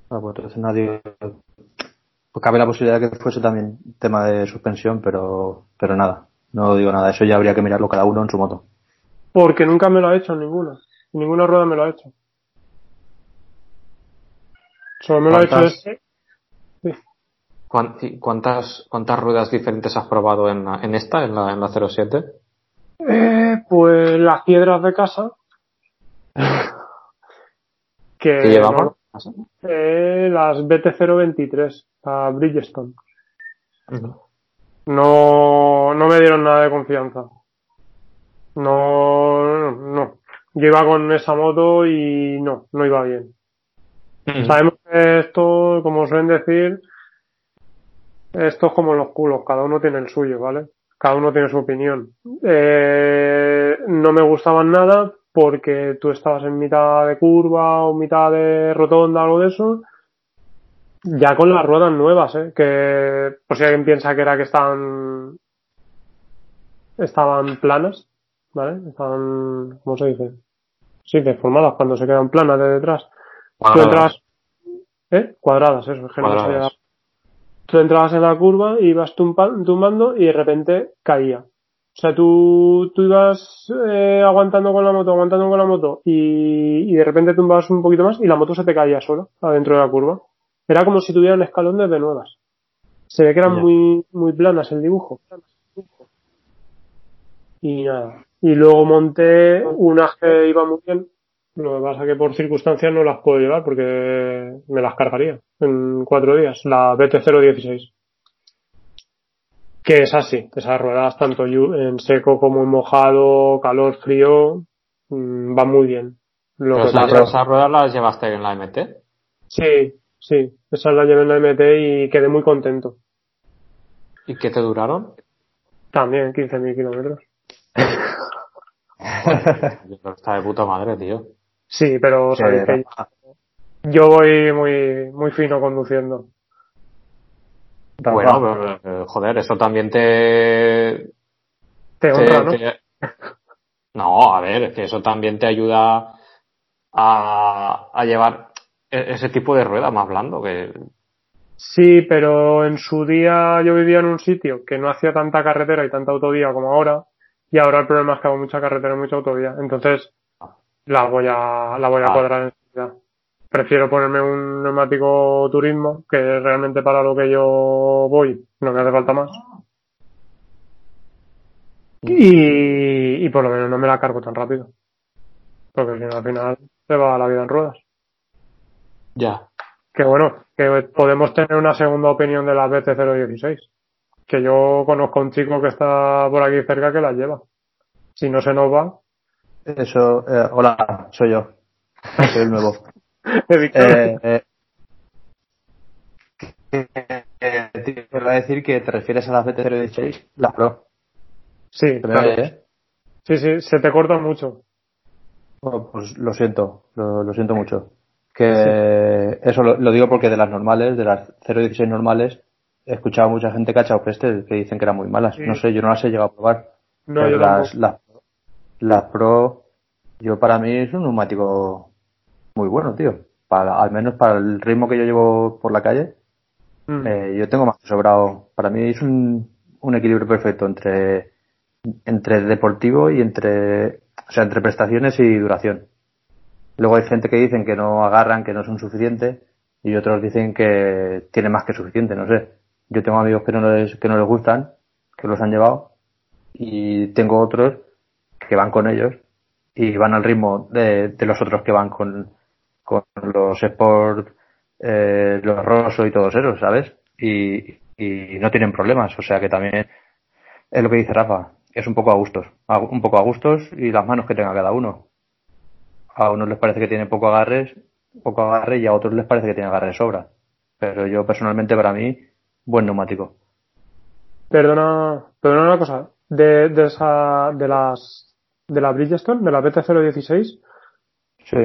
Ah, pues entonces nadie. Pues cabe la posibilidad de que fuese también tema de suspensión, pero, pero nada. No digo nada. Eso ya habría que mirarlo cada uno en su moto. Porque nunca me lo ha hecho ninguna. Ninguna rueda me lo ha hecho. Solo me lo ha hecho ¿Cuántas? este. ¿Cuán- y ¿Cuántas, cuántas ruedas diferentes has probado en, la- en esta, en la, en la 07? Eh, pues las piedras de casa. que ¿Qué llevamos? no, eh, las BT023, la Bridgestone. No, no me dieron nada de confianza. No, no. Yo iba con esa moto y no, no iba bien. Sabemos que esto, como suelen decir, esto es como los culos, cada uno tiene el suyo, ¿vale? Cada uno tiene su opinión. Eh, no me gustaban nada porque tú estabas en mitad de curva o mitad de rotonda, algo de eso. Ya con las ruedas nuevas, ¿eh? Que, por si alguien piensa que era que estaban, estaban planas, ¿vale? Estaban, ¿cómo se dice? Sí, deformadas cuando se quedan planas de detrás. Tú Cuadradas. entras, ¿eh? Cuadradas, eso, Cuadradas. Tú entrabas en la curva, ibas tumbando y de repente caía. O sea, tú, tú ibas eh, aguantando con la moto, aguantando con la moto y, y de repente tumbabas un poquito más y la moto se te caía sola adentro de la curva. Era como si tuviera un escalón desde nuevas. Se ve que eran muy, muy planas el dibujo. Y nada. Y luego monté unas que iban muy bien. Lo que pasa que por circunstancias no las puedo llevar porque me las cargaría en cuatro días. La BT016. Que es así. Esas ruedas tanto en seco como en mojado, calor, frío, mm, van muy bien. Lo que esas, pasa- esas ruedas las llevaste en la MT. Sí, sí. Esas las llevé en la MT y quedé muy contento. ¿Y qué te duraron? También 15.000 kilómetros. Está de puta madre, tío. Sí, pero sabéis que yo voy muy, muy fino conduciendo. Bueno, pero, eh, joder, eso también te Te honra, ¿no? No, a ver, es que eso también te ayuda a, a llevar e-, ese tipo de rueda más blando que Sí, pero en su día yo vivía en un sitio que no hacía tanta carretera y tanta autovía como ahora, y ahora el problema es que hago mucha carretera y mucha autovía. Entonces, la voy a, la voy a ah. cuadrar en ciudad. Prefiero ponerme un neumático turismo, que realmente para lo que yo voy no me hace falta más. Y, y por lo menos no me la cargo tan rápido. Porque si no, al final se va la vida en ruedas. Ya que bueno, que podemos tener una segunda opinión de la BT016. Que yo conozco a un chico que está por aquí cerca que la lleva. Si no se nos va. Eso, eh, hola, soy yo. Soy el nuevo. eh, eh, te iba a decir que te refieres a la BT016, la Pro. Sí, claro. Sí, sí, se te corta mucho. pues lo siento, lo siento mucho. Que eso lo, digo porque de las normales, de las 0.16 normales, he escuchado a mucha gente que ha este que dicen que eran muy malas. No sé, yo no las he llegado a probar. No, yo las, las, Pro, yo para mí es un neumático muy bueno, tío. Para, al menos para el ritmo que yo llevo por la calle, mm. eh, yo tengo más que sobrado. Para mí es un, un equilibrio perfecto entre, entre deportivo y entre, o sea, entre prestaciones y duración. Luego hay gente que dicen que no agarran, que no son suficientes, y otros dicen que tiene más que suficiente, no sé. Yo tengo amigos que no les, que no les gustan, que los han llevado, y tengo otros que van con ellos y van al ritmo de, los otros que van con, con los Sport, eh, los Rosso y todos esos, ¿sabes? Y, y no tienen problemas, o sea que también es lo que dice Rafa, es un poco a gustos, un poco a gustos y las manos que tenga cada uno a unos les parece que tiene poco agarres, poco agarre y a otros les parece que tiene agarre de sobra. Pero yo personalmente para mí, buen neumático. Perdona, perdona una cosa, de, de esa, de las, de la Bridgestone, de la BT016. Sí.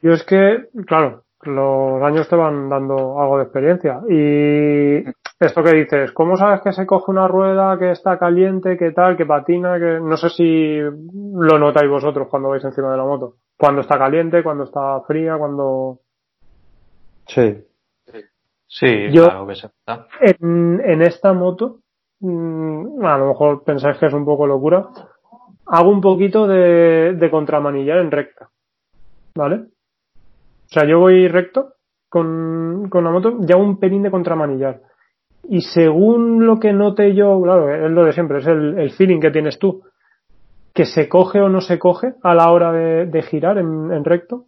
Yo es que, claro, los años te van dando algo de experiencia. Y esto que dices, ¿cómo sabes que se coge una rueda que está caliente, que tal, que patina, que no sé si lo notáis vosotros cuando vais encima de la moto? Cuando está caliente, cuando está fría, cuando... Sí. Sí, claro que se en, en esta moto, mm, a lo mejor pensáis que es un poco locura, hago un poquito de, contramanillar en recta. ¿Vale? O sea, yo voy recto con, con la moto y hago un pelín de contramanillar. Y según lo que note yo, claro, es lo de siempre, es el, el feeling que tienes tú que se coge o no se coge a la hora de, girar en, recto.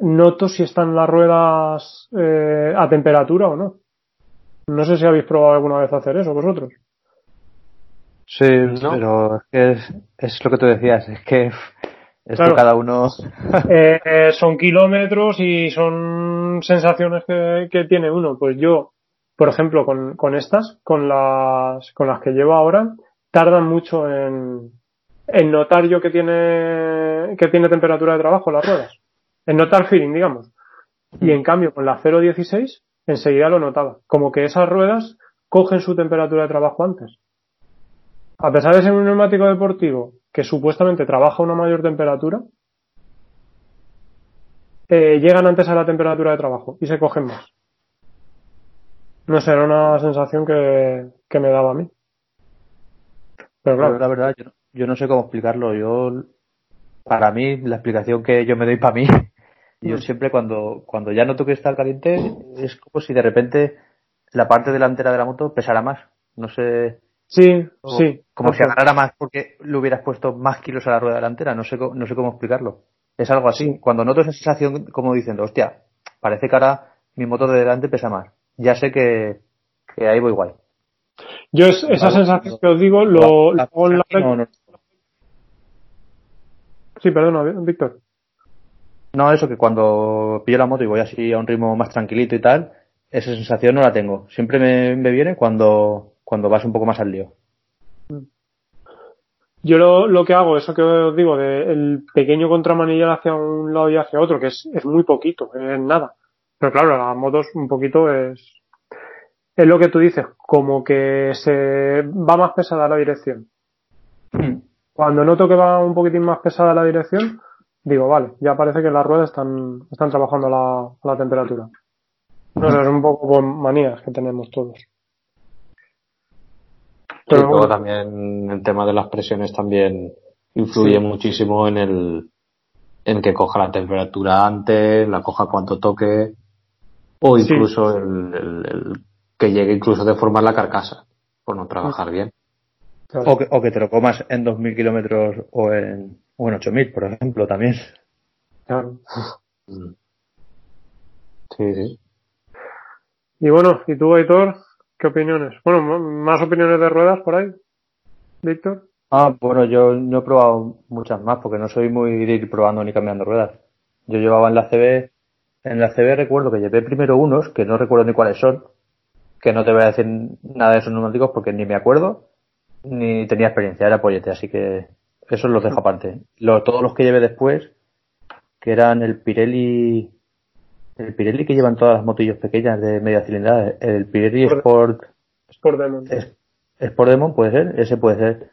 Noto si están las ruedas eh, a temperatura o no. No sé si habéis probado alguna vez hacer eso vosotros. Sí, pero es es, lo que tú decías, es que esto cada uno. Eh, son kilómetros y son sensaciones que, que, tiene uno. Pues yo, por ejemplo, con, con estas, con las, con las que llevo ahora, tardan mucho en, en notar yo que tiene, que tiene temperatura de trabajo las ruedas. En notar feeling, digamos. Y en cambio, con la 0.16, enseguida lo notaba. Como que esas ruedas cogen su temperatura de trabajo antes. A pesar de ser un neumático deportivo que supuestamente trabaja a una mayor temperatura, eh, llegan antes a la temperatura de trabajo y se cogen más. No sé, era una sensación que, que me daba a mí. Pero claro. la verdad, yo yo no sé cómo explicarlo. Yo, para mí, la explicación que yo me doy para mí, yo mm. siempre cuando, cuando ya noto que está caliente, es como si de repente la parte delantera de la moto pesara más. No sé. Sí, sí. Como si agarrara más porque le hubieras puesto más kilos a la rueda delantera. No sé, no sé cómo explicarlo. Es algo así. Cuando noto esa sensación como diciendo, hostia, parece que ahora mi moto de delante pesa más. Ya sé que, que ahí voy igual. Yo esa sensación que os digo lo, la, Sí, perdona, Víctor. No, eso que cuando pillo la moto y voy así a un ritmo más tranquilito y tal, esa sensación no la tengo. Siempre me, viene cuando, cuando vas un poco más al lío. Yo lo, que hago, eso que os digo, de el pequeño contramanillar hacia un lado y hacia otro, que es, es muy poquito, es nada. Pero claro, las motos un poquito es, es lo que tú dices, como que se va más pesada la dirección. Cuando noto que va un poquitín más pesada la dirección, digo, vale, ya parece que las ruedas están, están trabajando a la, a la temperatura. No sé, es un poco manías que tenemos todos. Pero luego también el tema de las presiones también influye muchísimo en el en que coja la temperatura antes, la coja cuanto toque, o incluso el, que llegue incluso de formar la carcasa, por no trabajar bien. O, que, o que te lo comas en 2.000 kilómetros o en, o en 8.000, por ejemplo, también. Claro. Mm. Sí, sí. Y bueno, ¿y tú, Aitor? ¿Qué opiniones? Bueno, más opiniones de ruedas por ahí, Víctor. Ah, bueno, yo no he probado muchas más porque no soy muy de ir probando ni cambiando ruedas. Yo llevaba en la CB, en la CB recuerdo que llevé primero unos, que no recuerdo ni cuáles son, que no te voy a decir nada de esos neumáticos porque ni me acuerdo, ni tenía experiencia, era pollete, así que eso los dejo aparte. todos los que llevé después, que eran el Pirelli, el Pirelli que llevan todas las motillos pequeñas de media cilindrada, el Pirelli Sport, Sport Demon. Sport Demon puede ser, ese puede ser.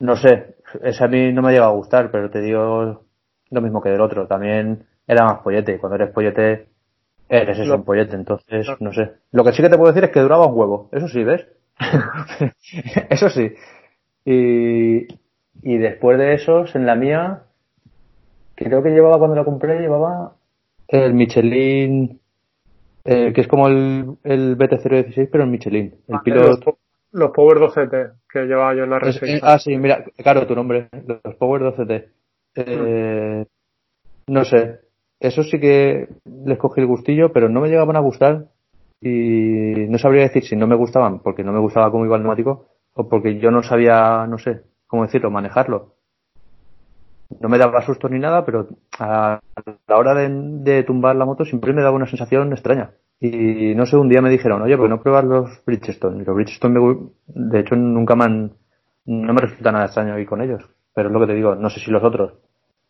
No sé, ese a mí no me ha llegado a gustar, pero te digo lo mismo que del otro. También era más pollete. Cuando eres pollete, eres eso, un pollete. Entonces, no sé. Lo que sí que te puedo decir es que duraba un huevo. Eso sí, ¿ves? eso sí. Y, y después de esos, en la mía, creo que llevaba cuando la compré, llevaba el Michelin, eh, que es como el, el BT016, pero el Michelin. El Ah, piloto. Los Power 12T que llevaba yo en la Es- R6. eh, ah, sí, mira, claro, tu nombre, los Power 12T. Eh, no sé, eso sí que les cogí el gustillo, pero no me llegaban a gustar y no sabría decir si no me gustaban porque no me gustaba cómo iba el neumático o porque yo no sabía, no sé, cómo decirlo, manejarlo. No me daba susto ni nada, pero a la hora de, de tumbar la moto siempre me daba una sensación extraña. Y no sé, un día me dijeron, oye, ¿por no pruebas los Bridgestone? Y los Bridgestone, me de hecho, nunca me han, no me resulta nada extraño ir con ellos. Pero es lo que te digo, no sé si los otros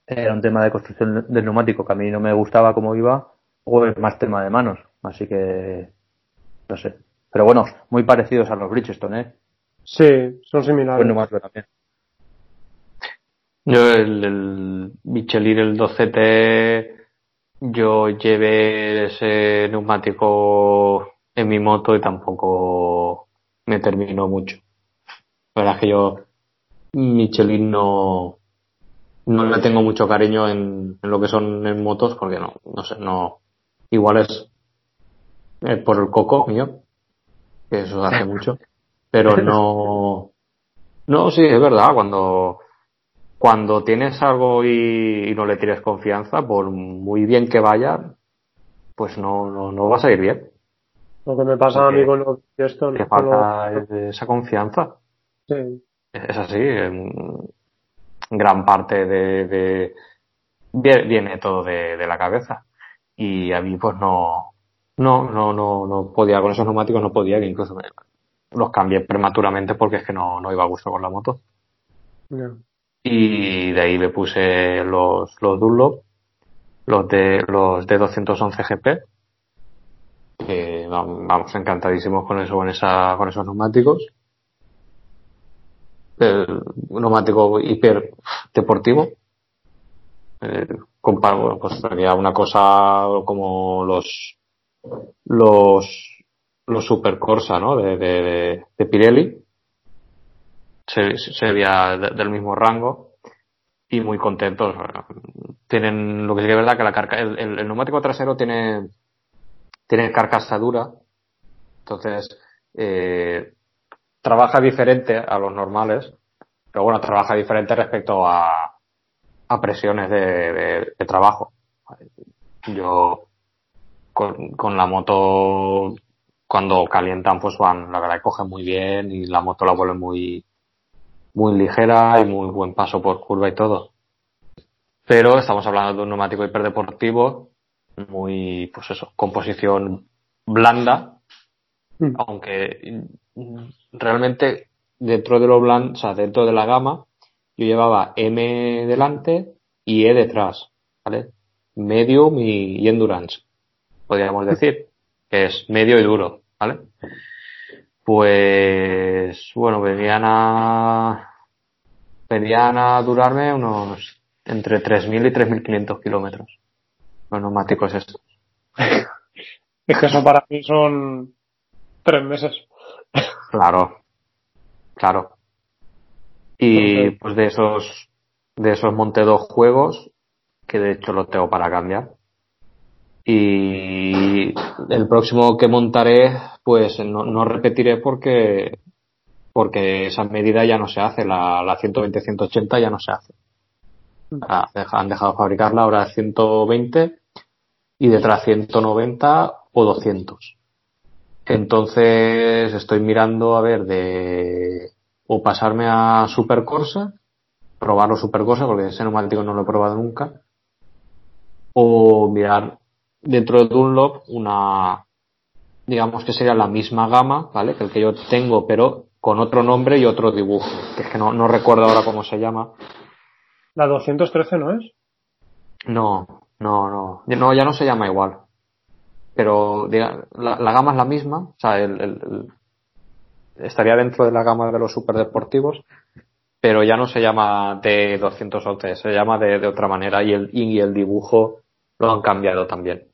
era un tema de construcción del neumático que a mí no me gustaba cómo iba, o es más tema de manos. Así que, no sé. Pero bueno, muy parecidos a los Bridgestone, ¿eh? Sí, son similares. También. Yo el, el Michelin, el 12T, yo llevé ese neumático en mi moto y tampoco me terminó mucho. La verdad es que yo Michelin no, no le tengo mucho cariño en, en lo que son en motos porque no, no sé, no, igual es eh, por el coco mío, que eso hace mucho, pero no, no, sí, es verdad, cuando, cuando tienes algo y, y no le tienes confianza, por muy bien que vaya, pues no, no, no va a salir bien. Lo que me pasa a mí con los Bridgestone, Te falta esa confianza. sí. Es así, en gran parte de, de- vie- viene todo de, de la cabeza. Y a mí pues no, no, no, no, no podía, con esos neumáticos no podía, que incluso me- los cambié prematuramente porque es que no, no iba a gusto con la moto. Y de ahí le puse los, los Dunlop, los de, los de 211 GP, que vam- vamos encantadísimos con eso, con esa, con esos neumáticos. El neumático hiper deportivo. Eh, comparo, pues sería una cosa como los, los, los Super Corsa, ¿no? De, de, de Pirelli. Se- Sería de- del mismo rango y muy contentos. Tienen, lo que sí que es verdad que la carca, el, el- el neumático trasero tiene, tiene carcasa dura, entonces, eh, trabaja diferente a los normales, pero bueno, trabaja diferente respecto a, a presiones de, de- de trabajo. Yo, con, con la moto, cuando calientan, pues van, la verdad, cogen muy bien y la moto la vuelve muy, muy ligera y muy buen paso por curva y todo. Pero estamos hablando de un neumático hiperdeportivo, muy, pues eso, composición blanda, Mm. aunque realmente dentro de lo blando, o sea, dentro de la gama, yo llevaba M delante y E detrás, ¿vale? Medium y, y endurance, podríamos decir, que es medio y duro, ¿vale? Pues, bueno, venían a, pedían a durarme unos entre 3.000 y 3.500 kilómetros. Los neumáticos estos. es que eso para mí son tres meses. Claro, claro. Y pues de esos, de esos monté dos juegos, que de hecho los tengo para cambiar. Y el próximo que montaré, pues no, no repetiré porque, porque esa medida ya no se hace, la, la 120-180 ya no se hace. Ah, han dejado de fabricarla, ahora 120 y detrás 190 o 200. Entonces estoy mirando a ver de o pasarme a Super Corsa, probarlo Super Corsa porque ese neumático no lo he probado nunca, o mirar dentro de Dunlop una, digamos que sería la misma gama, ¿vale? Que el que yo tengo, pero con otro nombre y otro dibujo, que es que no, no recuerdo ahora cómo se llama. ¿La 213 no es? No, no, no, no, ya no se llama igual pero la, gama es la misma, o sea, el, estaría dentro de la gama de los superdeportivos, pero ya no se llama de 200 OT, se llama de, otra manera y el, y el dibujo lo han cambiado también.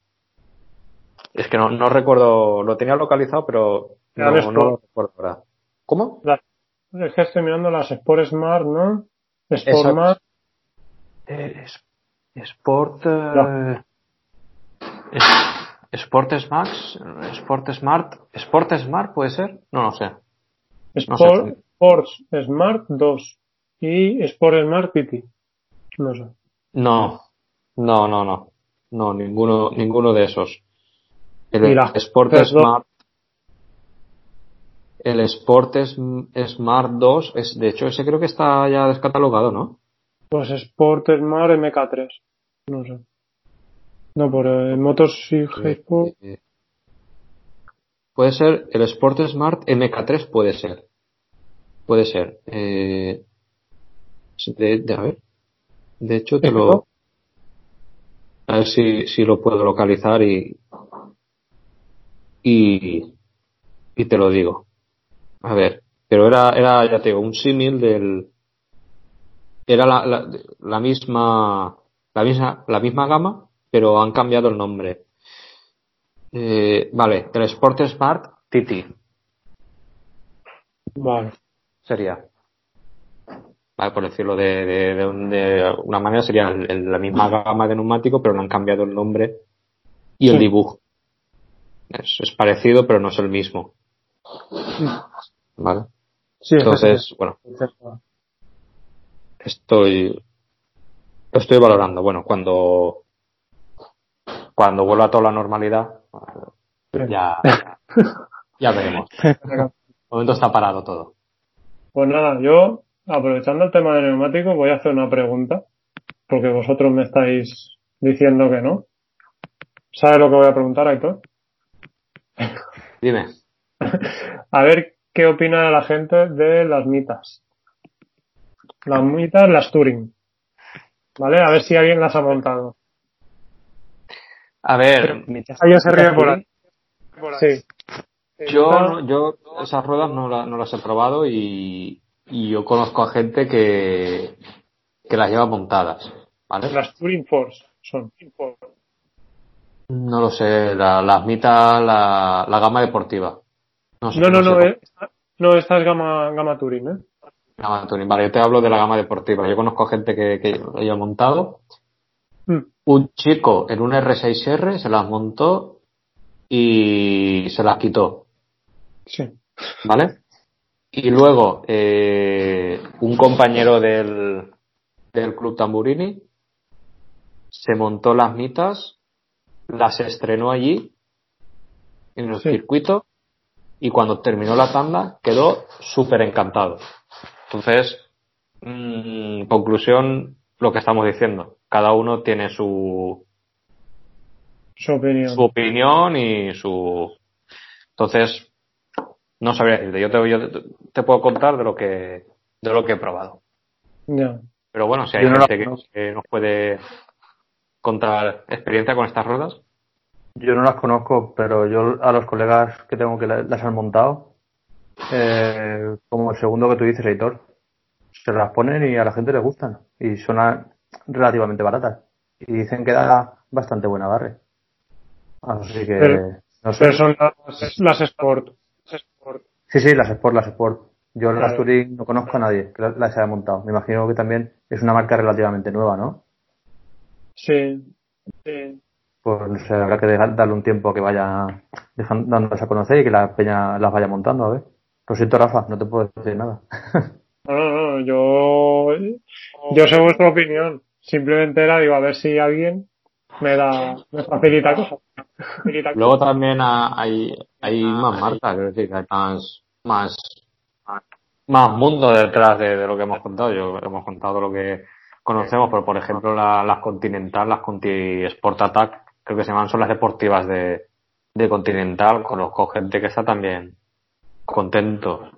Es que no, no recuerdo, lo tenía localizado, pero no, no lo recuerdo ahora. ¿Cómo? es que estoy mirando las Sport Smart, ¿no? Sport Smart. Eh, Sport. Eh, Sport Smart, Sport Smart, Sport Smart puede ser, no lo sé. Sport, Sports Smart 2 y Sport Smart PT. No sé. No, no, no, no, no, ninguno, ninguno de esos. El Sport Smart, el Sport Smart 2 es, de hecho, ese creo que está ya descatalogado, ¿no? Pues Sport Smart MK3, no sé. No, por el Motos y eh, Puede ser el Sport Smart MK3, puede ser. Puede ser. Eh, de, a ver. De hecho, te lo. A ver si, si lo puedo localizar y. Y. Y te lo digo. A ver. Pero era, era ya te digo, un símil del. Era la, la, la misma. La misma, la misma gama, pero han cambiado el nombre. Eh, vale, el Sport Smart TT. Vale. Sería. Vale, por decirlo de, de, una manera, sería la misma gama de neumático, pero no han cambiado el nombre y el dibujo. Es, parecido, pero no es el mismo. Vale. Sí, Entonces, bueno. Estoy. Estoy valorando. Bueno, cuando cuando vuelva a toda la normalidad, ya, ya, veremos. De momento está parado todo. Pues nada, yo, aprovechando el tema de neumáticos, voy a hacer una pregunta, porque vosotros me estáis diciendo que no. ¿Sabes lo que voy a preguntar, Aitor? Dime. a ver qué opina la gente de las mitas. Las mitas, las Turing. ¿Vale? A ver si alguien las ha montado. A ver, Ahí se ríe por ahí. Sí. Yo, yo esas ruedas no, no las he probado y, y, yo conozco a gente que, que las lleva montadas. ¿vale? Las Touring Force son. No lo sé, la, las mitas, la, la gama deportiva. No, no, no, no, eh, no, esta es gama, gama Touring, ¿eh? Gama Touring, vale, yo te hablo de la gama deportiva. Yo conozco gente que, que haya montado Mm. Un chico en un R6R se las montó y se las quitó. Sí. ¿Vale? Y luego, eh, un compañero del, del Club Tamburini se montó las mitas, las estrenó allí, en el circuito, y cuando terminó la tanda quedó súper encantado. Entonces, mm, conclusión, lo que estamos diciendo. Cada uno tiene su su opinión, su opinión y su entonces no sabría decirte. Yo te, yo te puedo contar de lo que de lo que he probado. Pero bueno si hay gente que, nos puede contar experiencia con estas ruedas yo no las conozco pero yo a los colegas que tengo que las han montado eh, como el segundo que tú dices Heitor se las ponen y a la gente le gustan. Y son relativamente baratas. Y dicen que da bastante buen agarre. Así que. Pero, no sé. son las, las Sport. Sí, sí, las Sport, las Sport. Yo las Touring no conozco a nadie que las haya montado. Me imagino que también es una marca relativamente nueva, ¿no? Sí, sí. Pues no sé, habrá que darle un tiempo a que vaya dejando, dándose a conocer y que la peña las vaya montando, a ver. Lo siento, Rafa, no te puedo decir nada. No, no, no, yo, yo sé vuestra opinión. Simplemente era, digo, a ver si alguien me da, me facilita cosas. Luego también hay, hay más marcas, quiero decir, que hay más, más, más mundo detrás de, de, lo que hemos contado. Yo hemos contado lo que conocemos, pero por ejemplo la, las Continental, las Conti Sport Attack, creo que se llaman, son las deportivas de, de Continental. Conozco gente que está también contento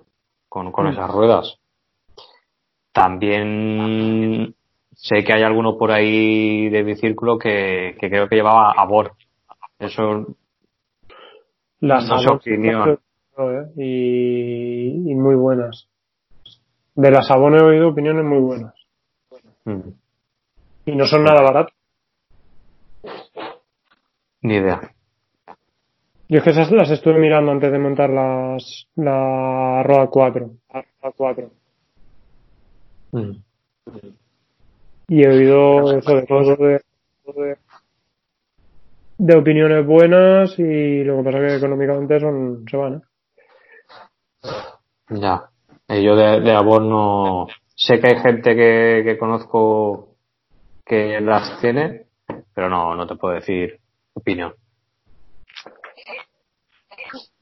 con, con esas ruedas. También sé que hay alguno por ahí de mi círculo que, que creo que llevaba a Bor. Eso Las no opinión. Y, y, muy buenas. De las Sabón he oído opiniones muy buenas. Mm. Y no son nada baratos. Ni idea. Yo es que esas las estuve mirando antes de montar las, la Roa 4. La 4. Mm. Y he oído eso de todo de, de, de, opiniones buenas y lo que pasa es que económicamente son, se van, ¿eh? Ya. Yo de, de no. Sé que hay gente que, que conozco que las tiene, pero no, no te puedo decir opinión.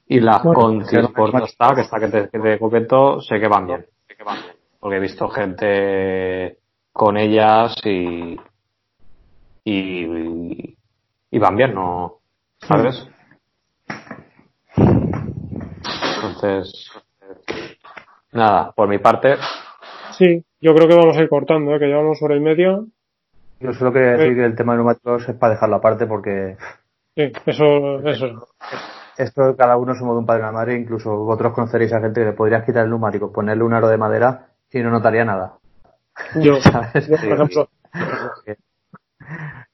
Y las Bueno, no está, que está que te, que te comento, sé que van bien. Sé que van bien. Porque he visto gente con ellas y, y, y van bien, ¿no? ¿Sabes? Entonces, nada, por mi parte, Sí, yo creo que vamos a ir cortando, ¿eh? que llevamos hora y media. Yo solo quería decir que el tema de neumáticos es para dejarlo aparte porque Sí, eso, eso. esto cada uno somos de un padre y una madre, incluso vosotros conoceréis a gente que le podrías quitar el neumático, ponerle un aro de madera y no notaría nada. Yo, ¿Sabes? yo, por ejemplo,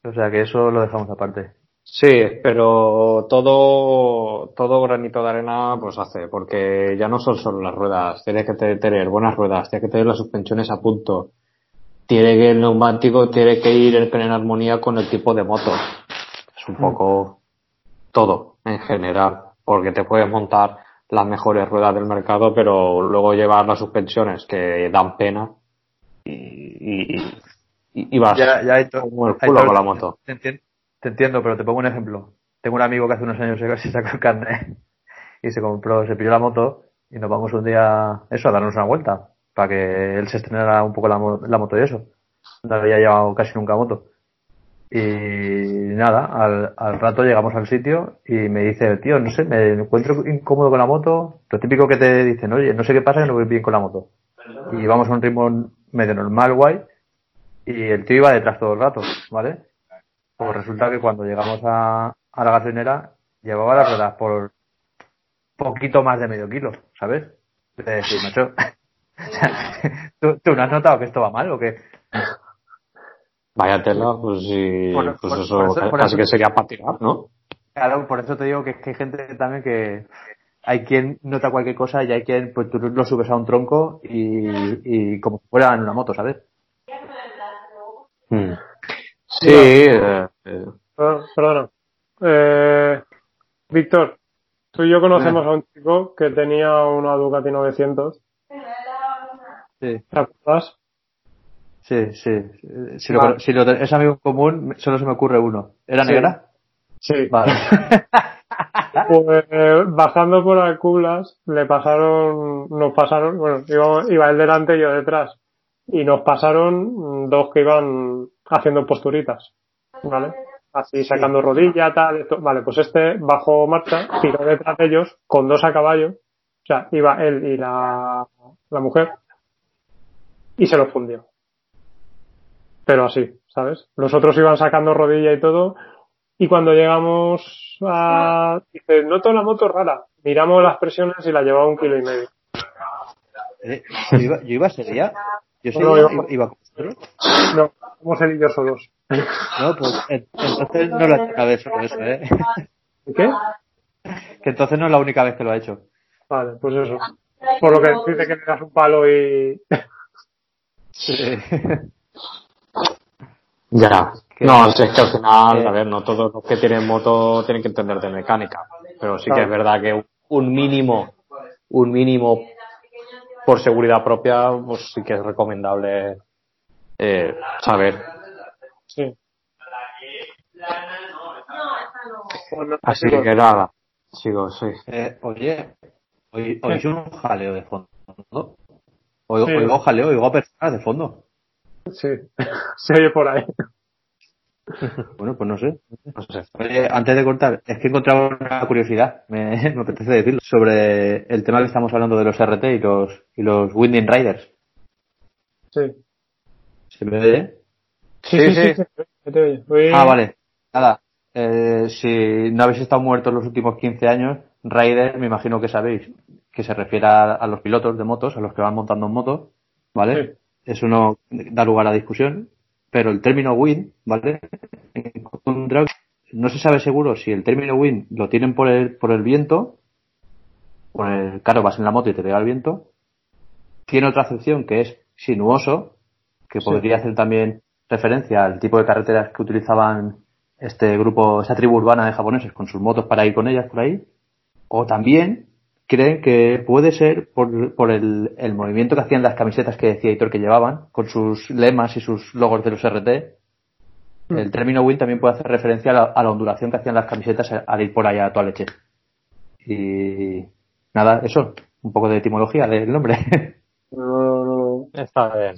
O sea que eso lo dejamos aparte. Sí, pero todo, todo granito de arena pues hace, porque ya no son solo las ruedas, tienes que tener buenas ruedas, tienes que tener las suspensiones a punto, tiene que el neumático tiene que ir en armonía con el tipo de moto. Es un poco todo en general, porque te puedes montar las mejores ruedas del mercado, pero luego llevar las suspensiones que dan pena y, y, y vas Ya, ya como el culo con la moto. Te, entien- te entiendo, pero te pongo un ejemplo. Tengo un amigo que hace unos años se se sacó el carnet y se compró, se pilló la moto y nos vamos un día, eso, a darnos una vuelta, para que él se estrenara un poco la, la moto y eso. No había llevado casi nunca moto. Y nada, al, al rato llegamos al sitio y me dice, tío, no sé, me encuentro incómodo con la moto. Lo típico que te dicen, oye, no sé qué pasa, que no voy bien con la moto. Y vamos a un ritmo medio normal, guay. Y el tío iba detrás todo el rato, ¿vale? Pues resulta que cuando llegamos a, la gasolinera, llevaba las ruedas por poquito más de medio kilo, ¿sabes? ¿tú, ¿tú no has notado que esto va mal o qué? Vaya tela, pues sí, Por- pues por- eso, por eso- por casi eso- que sería para tirar, ¿no? Claro, por eso te digo que es que hay gente también que hay quien nota cualquier cosa y hay quien, pues tú lo subes a un tronco y, y como si fuera en una moto, ¿sabes? Mm. Sí, eh, eh, perdona, perdona. Eh, Víctor, tú y yo conocemos a un chico que tenía una Ducati 900, Sí, ¿te acuerdas? sí, sí. Si, lo, si lo, es amigo en común, solo se me ocurre uno. ¿Era Sí. negra? Sí. Vale. Pues eh, bajando por Alcublas le pasaron, nos pasaron, bueno, iba, iba él delante y yo detrás. Y nos pasaron dos que iban haciendo posturitas, ¿vale? Así sacando rodilla, tal, esto. Vale, pues este bajó marcha, tiró detrás de ellos con dos a caballo. O sea, iba él y la, la mujer. Y se los fundió. Pero así, ¿sabes? Los otros iban sacando rodilla y todo. Y cuando llegamos a, dice, noto la moto rara. Miramos las presiones y la llevaba un kilo y medio. Eh, Yo iba, yo iba ese día Yo No, iba, iba con vosotros. No, somos él y yo solos. No, pues en- entonces no es la única vez eso, ¿eh? ¿Qué? Que entonces no es la única vez que lo ha hecho. Vale, pues eso. Por lo que dice que le das un palo y... Ya. Que- No, es que al final, a ver, no todos los que tienen moto tienen que entender de mecánica. Pero sí que es verdad que un mínimo, un mínimo por seguridad propia, pues sí que es recomendable eh, saber. Sí. Así que nada, sigo, sí. Eh, oye, hoy, oís un jaleo de fondo. Oigo, Sí. oigo jaleo, oigo a personas de fondo. Sí, se oye por ahí. Bueno, pues no sé. No sé. Oye, antes de cortar, es que he encontrado una curiosidad, me, me apetece decirlo, sobre el tema que estamos hablando de los RT y los, y los Winding Riders. Sí. ¿Se me oye? Sí, Sí, sí, sí. sí. te oye. Oye, Ah, vale. Nada. Eh, si no habéis estado muertos los últimos 15 años, Rider, me imagino que sabéis que se refiere a, a los pilotos de motos, a los que van montando en moto, ¿vale? Eso no da lugar a discusión. Pero el término wind, ¿vale? No se sabe seguro si el término wind lo tienen por el, por el viento, por el, claro, vas en la moto y te pega el viento. Tiene otra acepción que es sinuoso, que Sí. podría hacer también referencia al tipo de carreteras que utilizaban este grupo, esta tribu urbana de japoneses con sus motos para ir con ellas por ahí. O también creen que puede ser por, por el, el movimiento que hacían las camisetas que decía Hitor que llevaban, con sus lemas y sus logos de los RT. Mm. El término win también puede hacer referencia a la, a la ondulación que hacían las camisetas al ir por allá a toda leche. Y nada, eso, un poco de etimología del nombre. No, no, no, Está bien,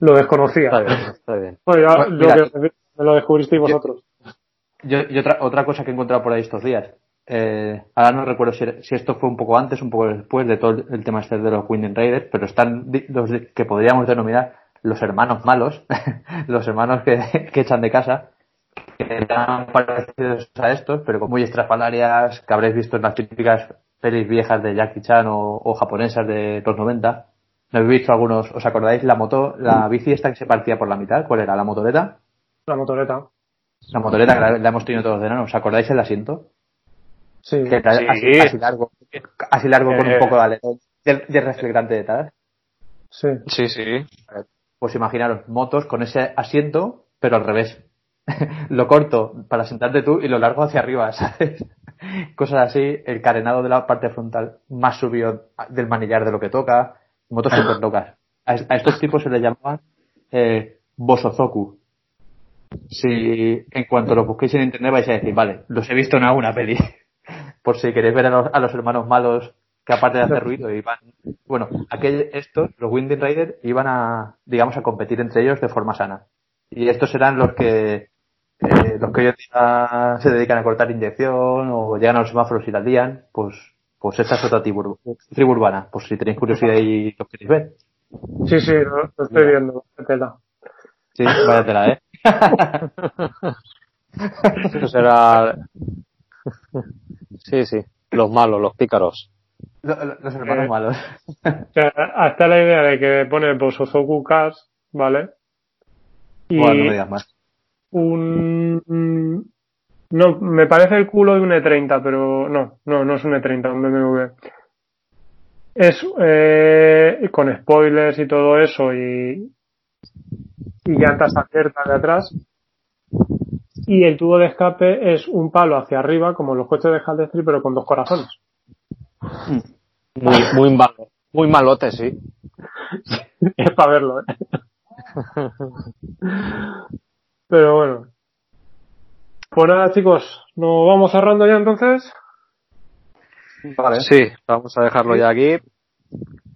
lo desconocía. está bien, está bien. Bueno, ya Bueno, lo mira, que me lo descubristeis vosotros. Yo, y otra, otra cosa que he encontrado por ahí estos días. Eh, ahora no recuerdo si, si esto fue un poco antes, un poco después de todo el, el tema este de los Winding Raiders, pero están los que podríamos denominar los hermanos malos, los hermanos que, que echan de casa, que eran parecidos a estos, pero con muy estrafalarias que habréis visto en las típicas pelis viejas de Jackie Chan o, o japonesas de los 90. ¿No habéis visto algunos? ¿Os acordáis la moto, la bici esta que se partía por la mitad? ¿Cuál era? ¿La motoreta? La motoreta. La motoreta que la, la hemos tenido todos de enano. ¿Os acordáis el asiento? Sí. Que Sí. así, así largo, así largo con Eh. un poco de aletón, de, de reflectante detrás. Sí. Sí, sí. Pues imaginaros, motos con ese asiento, pero al revés. lo corto para sentarte tú y lo largo hacia arriba, ¿sabes? Cosas así, el carenado de la parte frontal más subido del manillar de lo que toca, motos súper locas. A, a estos tipos se les llamaban eh, Bosozoku. Si en cuanto los busquéis en internet vais a decir, vale, los he visto en alguna peli. Por si queréis ver a los, a los hermanos malos que aparte de hacer ruido iban, bueno, aquel, estos, los Winding Raiders, iban a, digamos, a competir entre ellos de forma sana. Y estos serán los que, eh, los que hoy en día se dedican a cortar inyección o llegan a los semáforos y la lían, pues, pues esta es otra tribu, tribu urbana, por si tenéis curiosidad y los queréis ver. Sí, sí, lo, lo estoy viendo. tela. Sí, váyatela, eh. Eso será. Sí, sí. Los malos, los pícaros. Lo- lo- Los hermanos Eh. malos. O sea, hasta la idea de que pone Bosozoku Cars, ¿vale? Y Bueno, no me digas más. un... No, me parece el culo de un E30, pero no, no, no es un E30, un BMW. Es eh, con spoilers y todo eso y, y llantas abiertas de atrás. Y el tubo de escape es un palo hacia arriba, como los coches de Haldestri, pero con dos corazones. Muy, muy malo. Muy malote, sí. es para verlo, ¿eh? Pero bueno. Pues nada, chicos, nos vamos cerrando ya entonces. Vale. Sí, vamos a dejarlo ya aquí.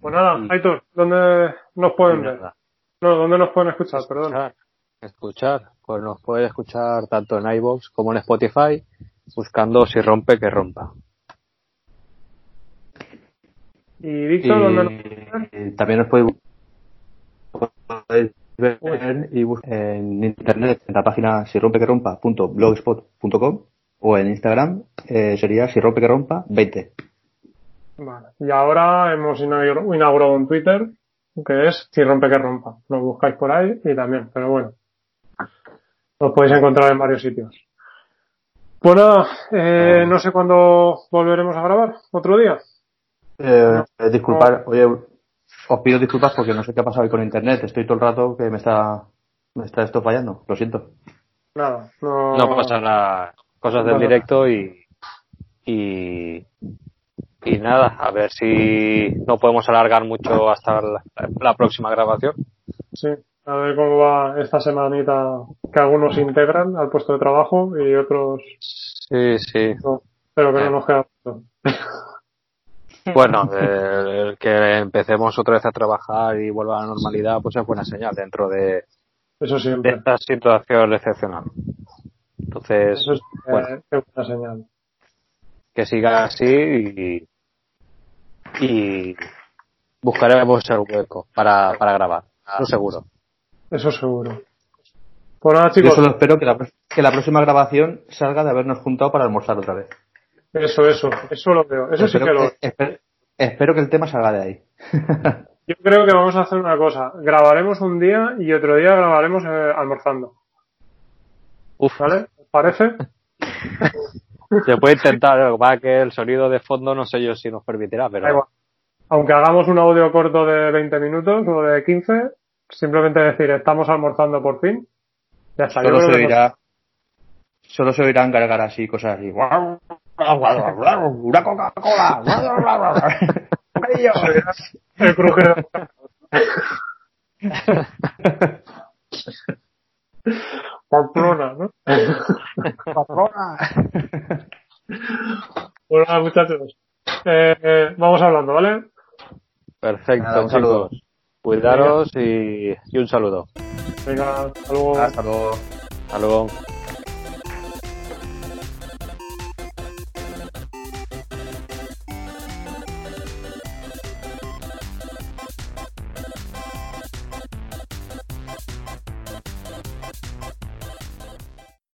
Pues nada, Aitor, ¿dónde nos pueden ver? No, ¿dónde nos pueden escuchar? Perdón. Escuchar. Pues nos puede escuchar tanto en iVoox como en Spotify, buscando si rompe que rompa. Y Víctor, ¿dónde nos Y también os podéis podéis ver y en internet en la página si rompe que rompa.blogspot.com o en Instagram eh, sería si rompe que rompa 20. Vale. Y ahora hemos inaugurado un Twitter, que es Si rompe que rompa. Lo buscáis por ahí y también, pero bueno. Lo podéis encontrar en varios sitios. Pues nada, eh, no sé cuándo volveremos a grabar. ¿Otro día? Eh, disculpar, oye, os pido disculpas porque no sé qué ha pasado hoy con internet. Estoy todo el rato que me está, me está esto fallando. Lo siento. Nada, no, No pasa nada. Cosas del directo y, y, y nada, a ver si no podemos alargar mucho hasta la, la próxima grabación. Sí, a ver cómo va esta semanita que algunos integran al puesto de trabajo y otros Sí, sí. no. Pero que no nos queda mucho. Bueno, el, el que empecemos otra vez a trabajar y vuelva a la normalidad, pues es buena señal dentro de, Eso de esta situación excepcional. Entonces, Eso es eh, es buena señal. que siga así y, y buscaremos el hueco para, para grabar, eso seguro. Eso seguro. Pues nada, Yo chicos, solo espero que la, que la próxima grabación salga de habernos juntado para almorzar otra vez. eso, eso, eso lo veo. Eso sí que lo espero, espero que el tema salga de ahí. Yo creo que vamos a hacer una cosa. Grabaremos un día y otro día grabaremos eh, almorzando. Uf, ¿Vale? ¿Os parece? se puede intentar, lo que pasa que el sonido de fondo no sé yo si nos permitirá, Da pero igual. Aunque hagamos un audio corto de 20 minutos o de 15, simplemente decir, estamos almorzando por fin. Ya está. Solo se oirá, solo se oirán cargar así, cosas así. Una Coca-Cola. El crujero. Pamplona, ¿no? Bueno, nada, muchachos. Eh, eh, vamos hablando, ¿vale? perfecto, Nada, un saludo. chicos. Cuidaros y, y un saludo. Venga, hasta luego. Hasta luego. Hasta luego.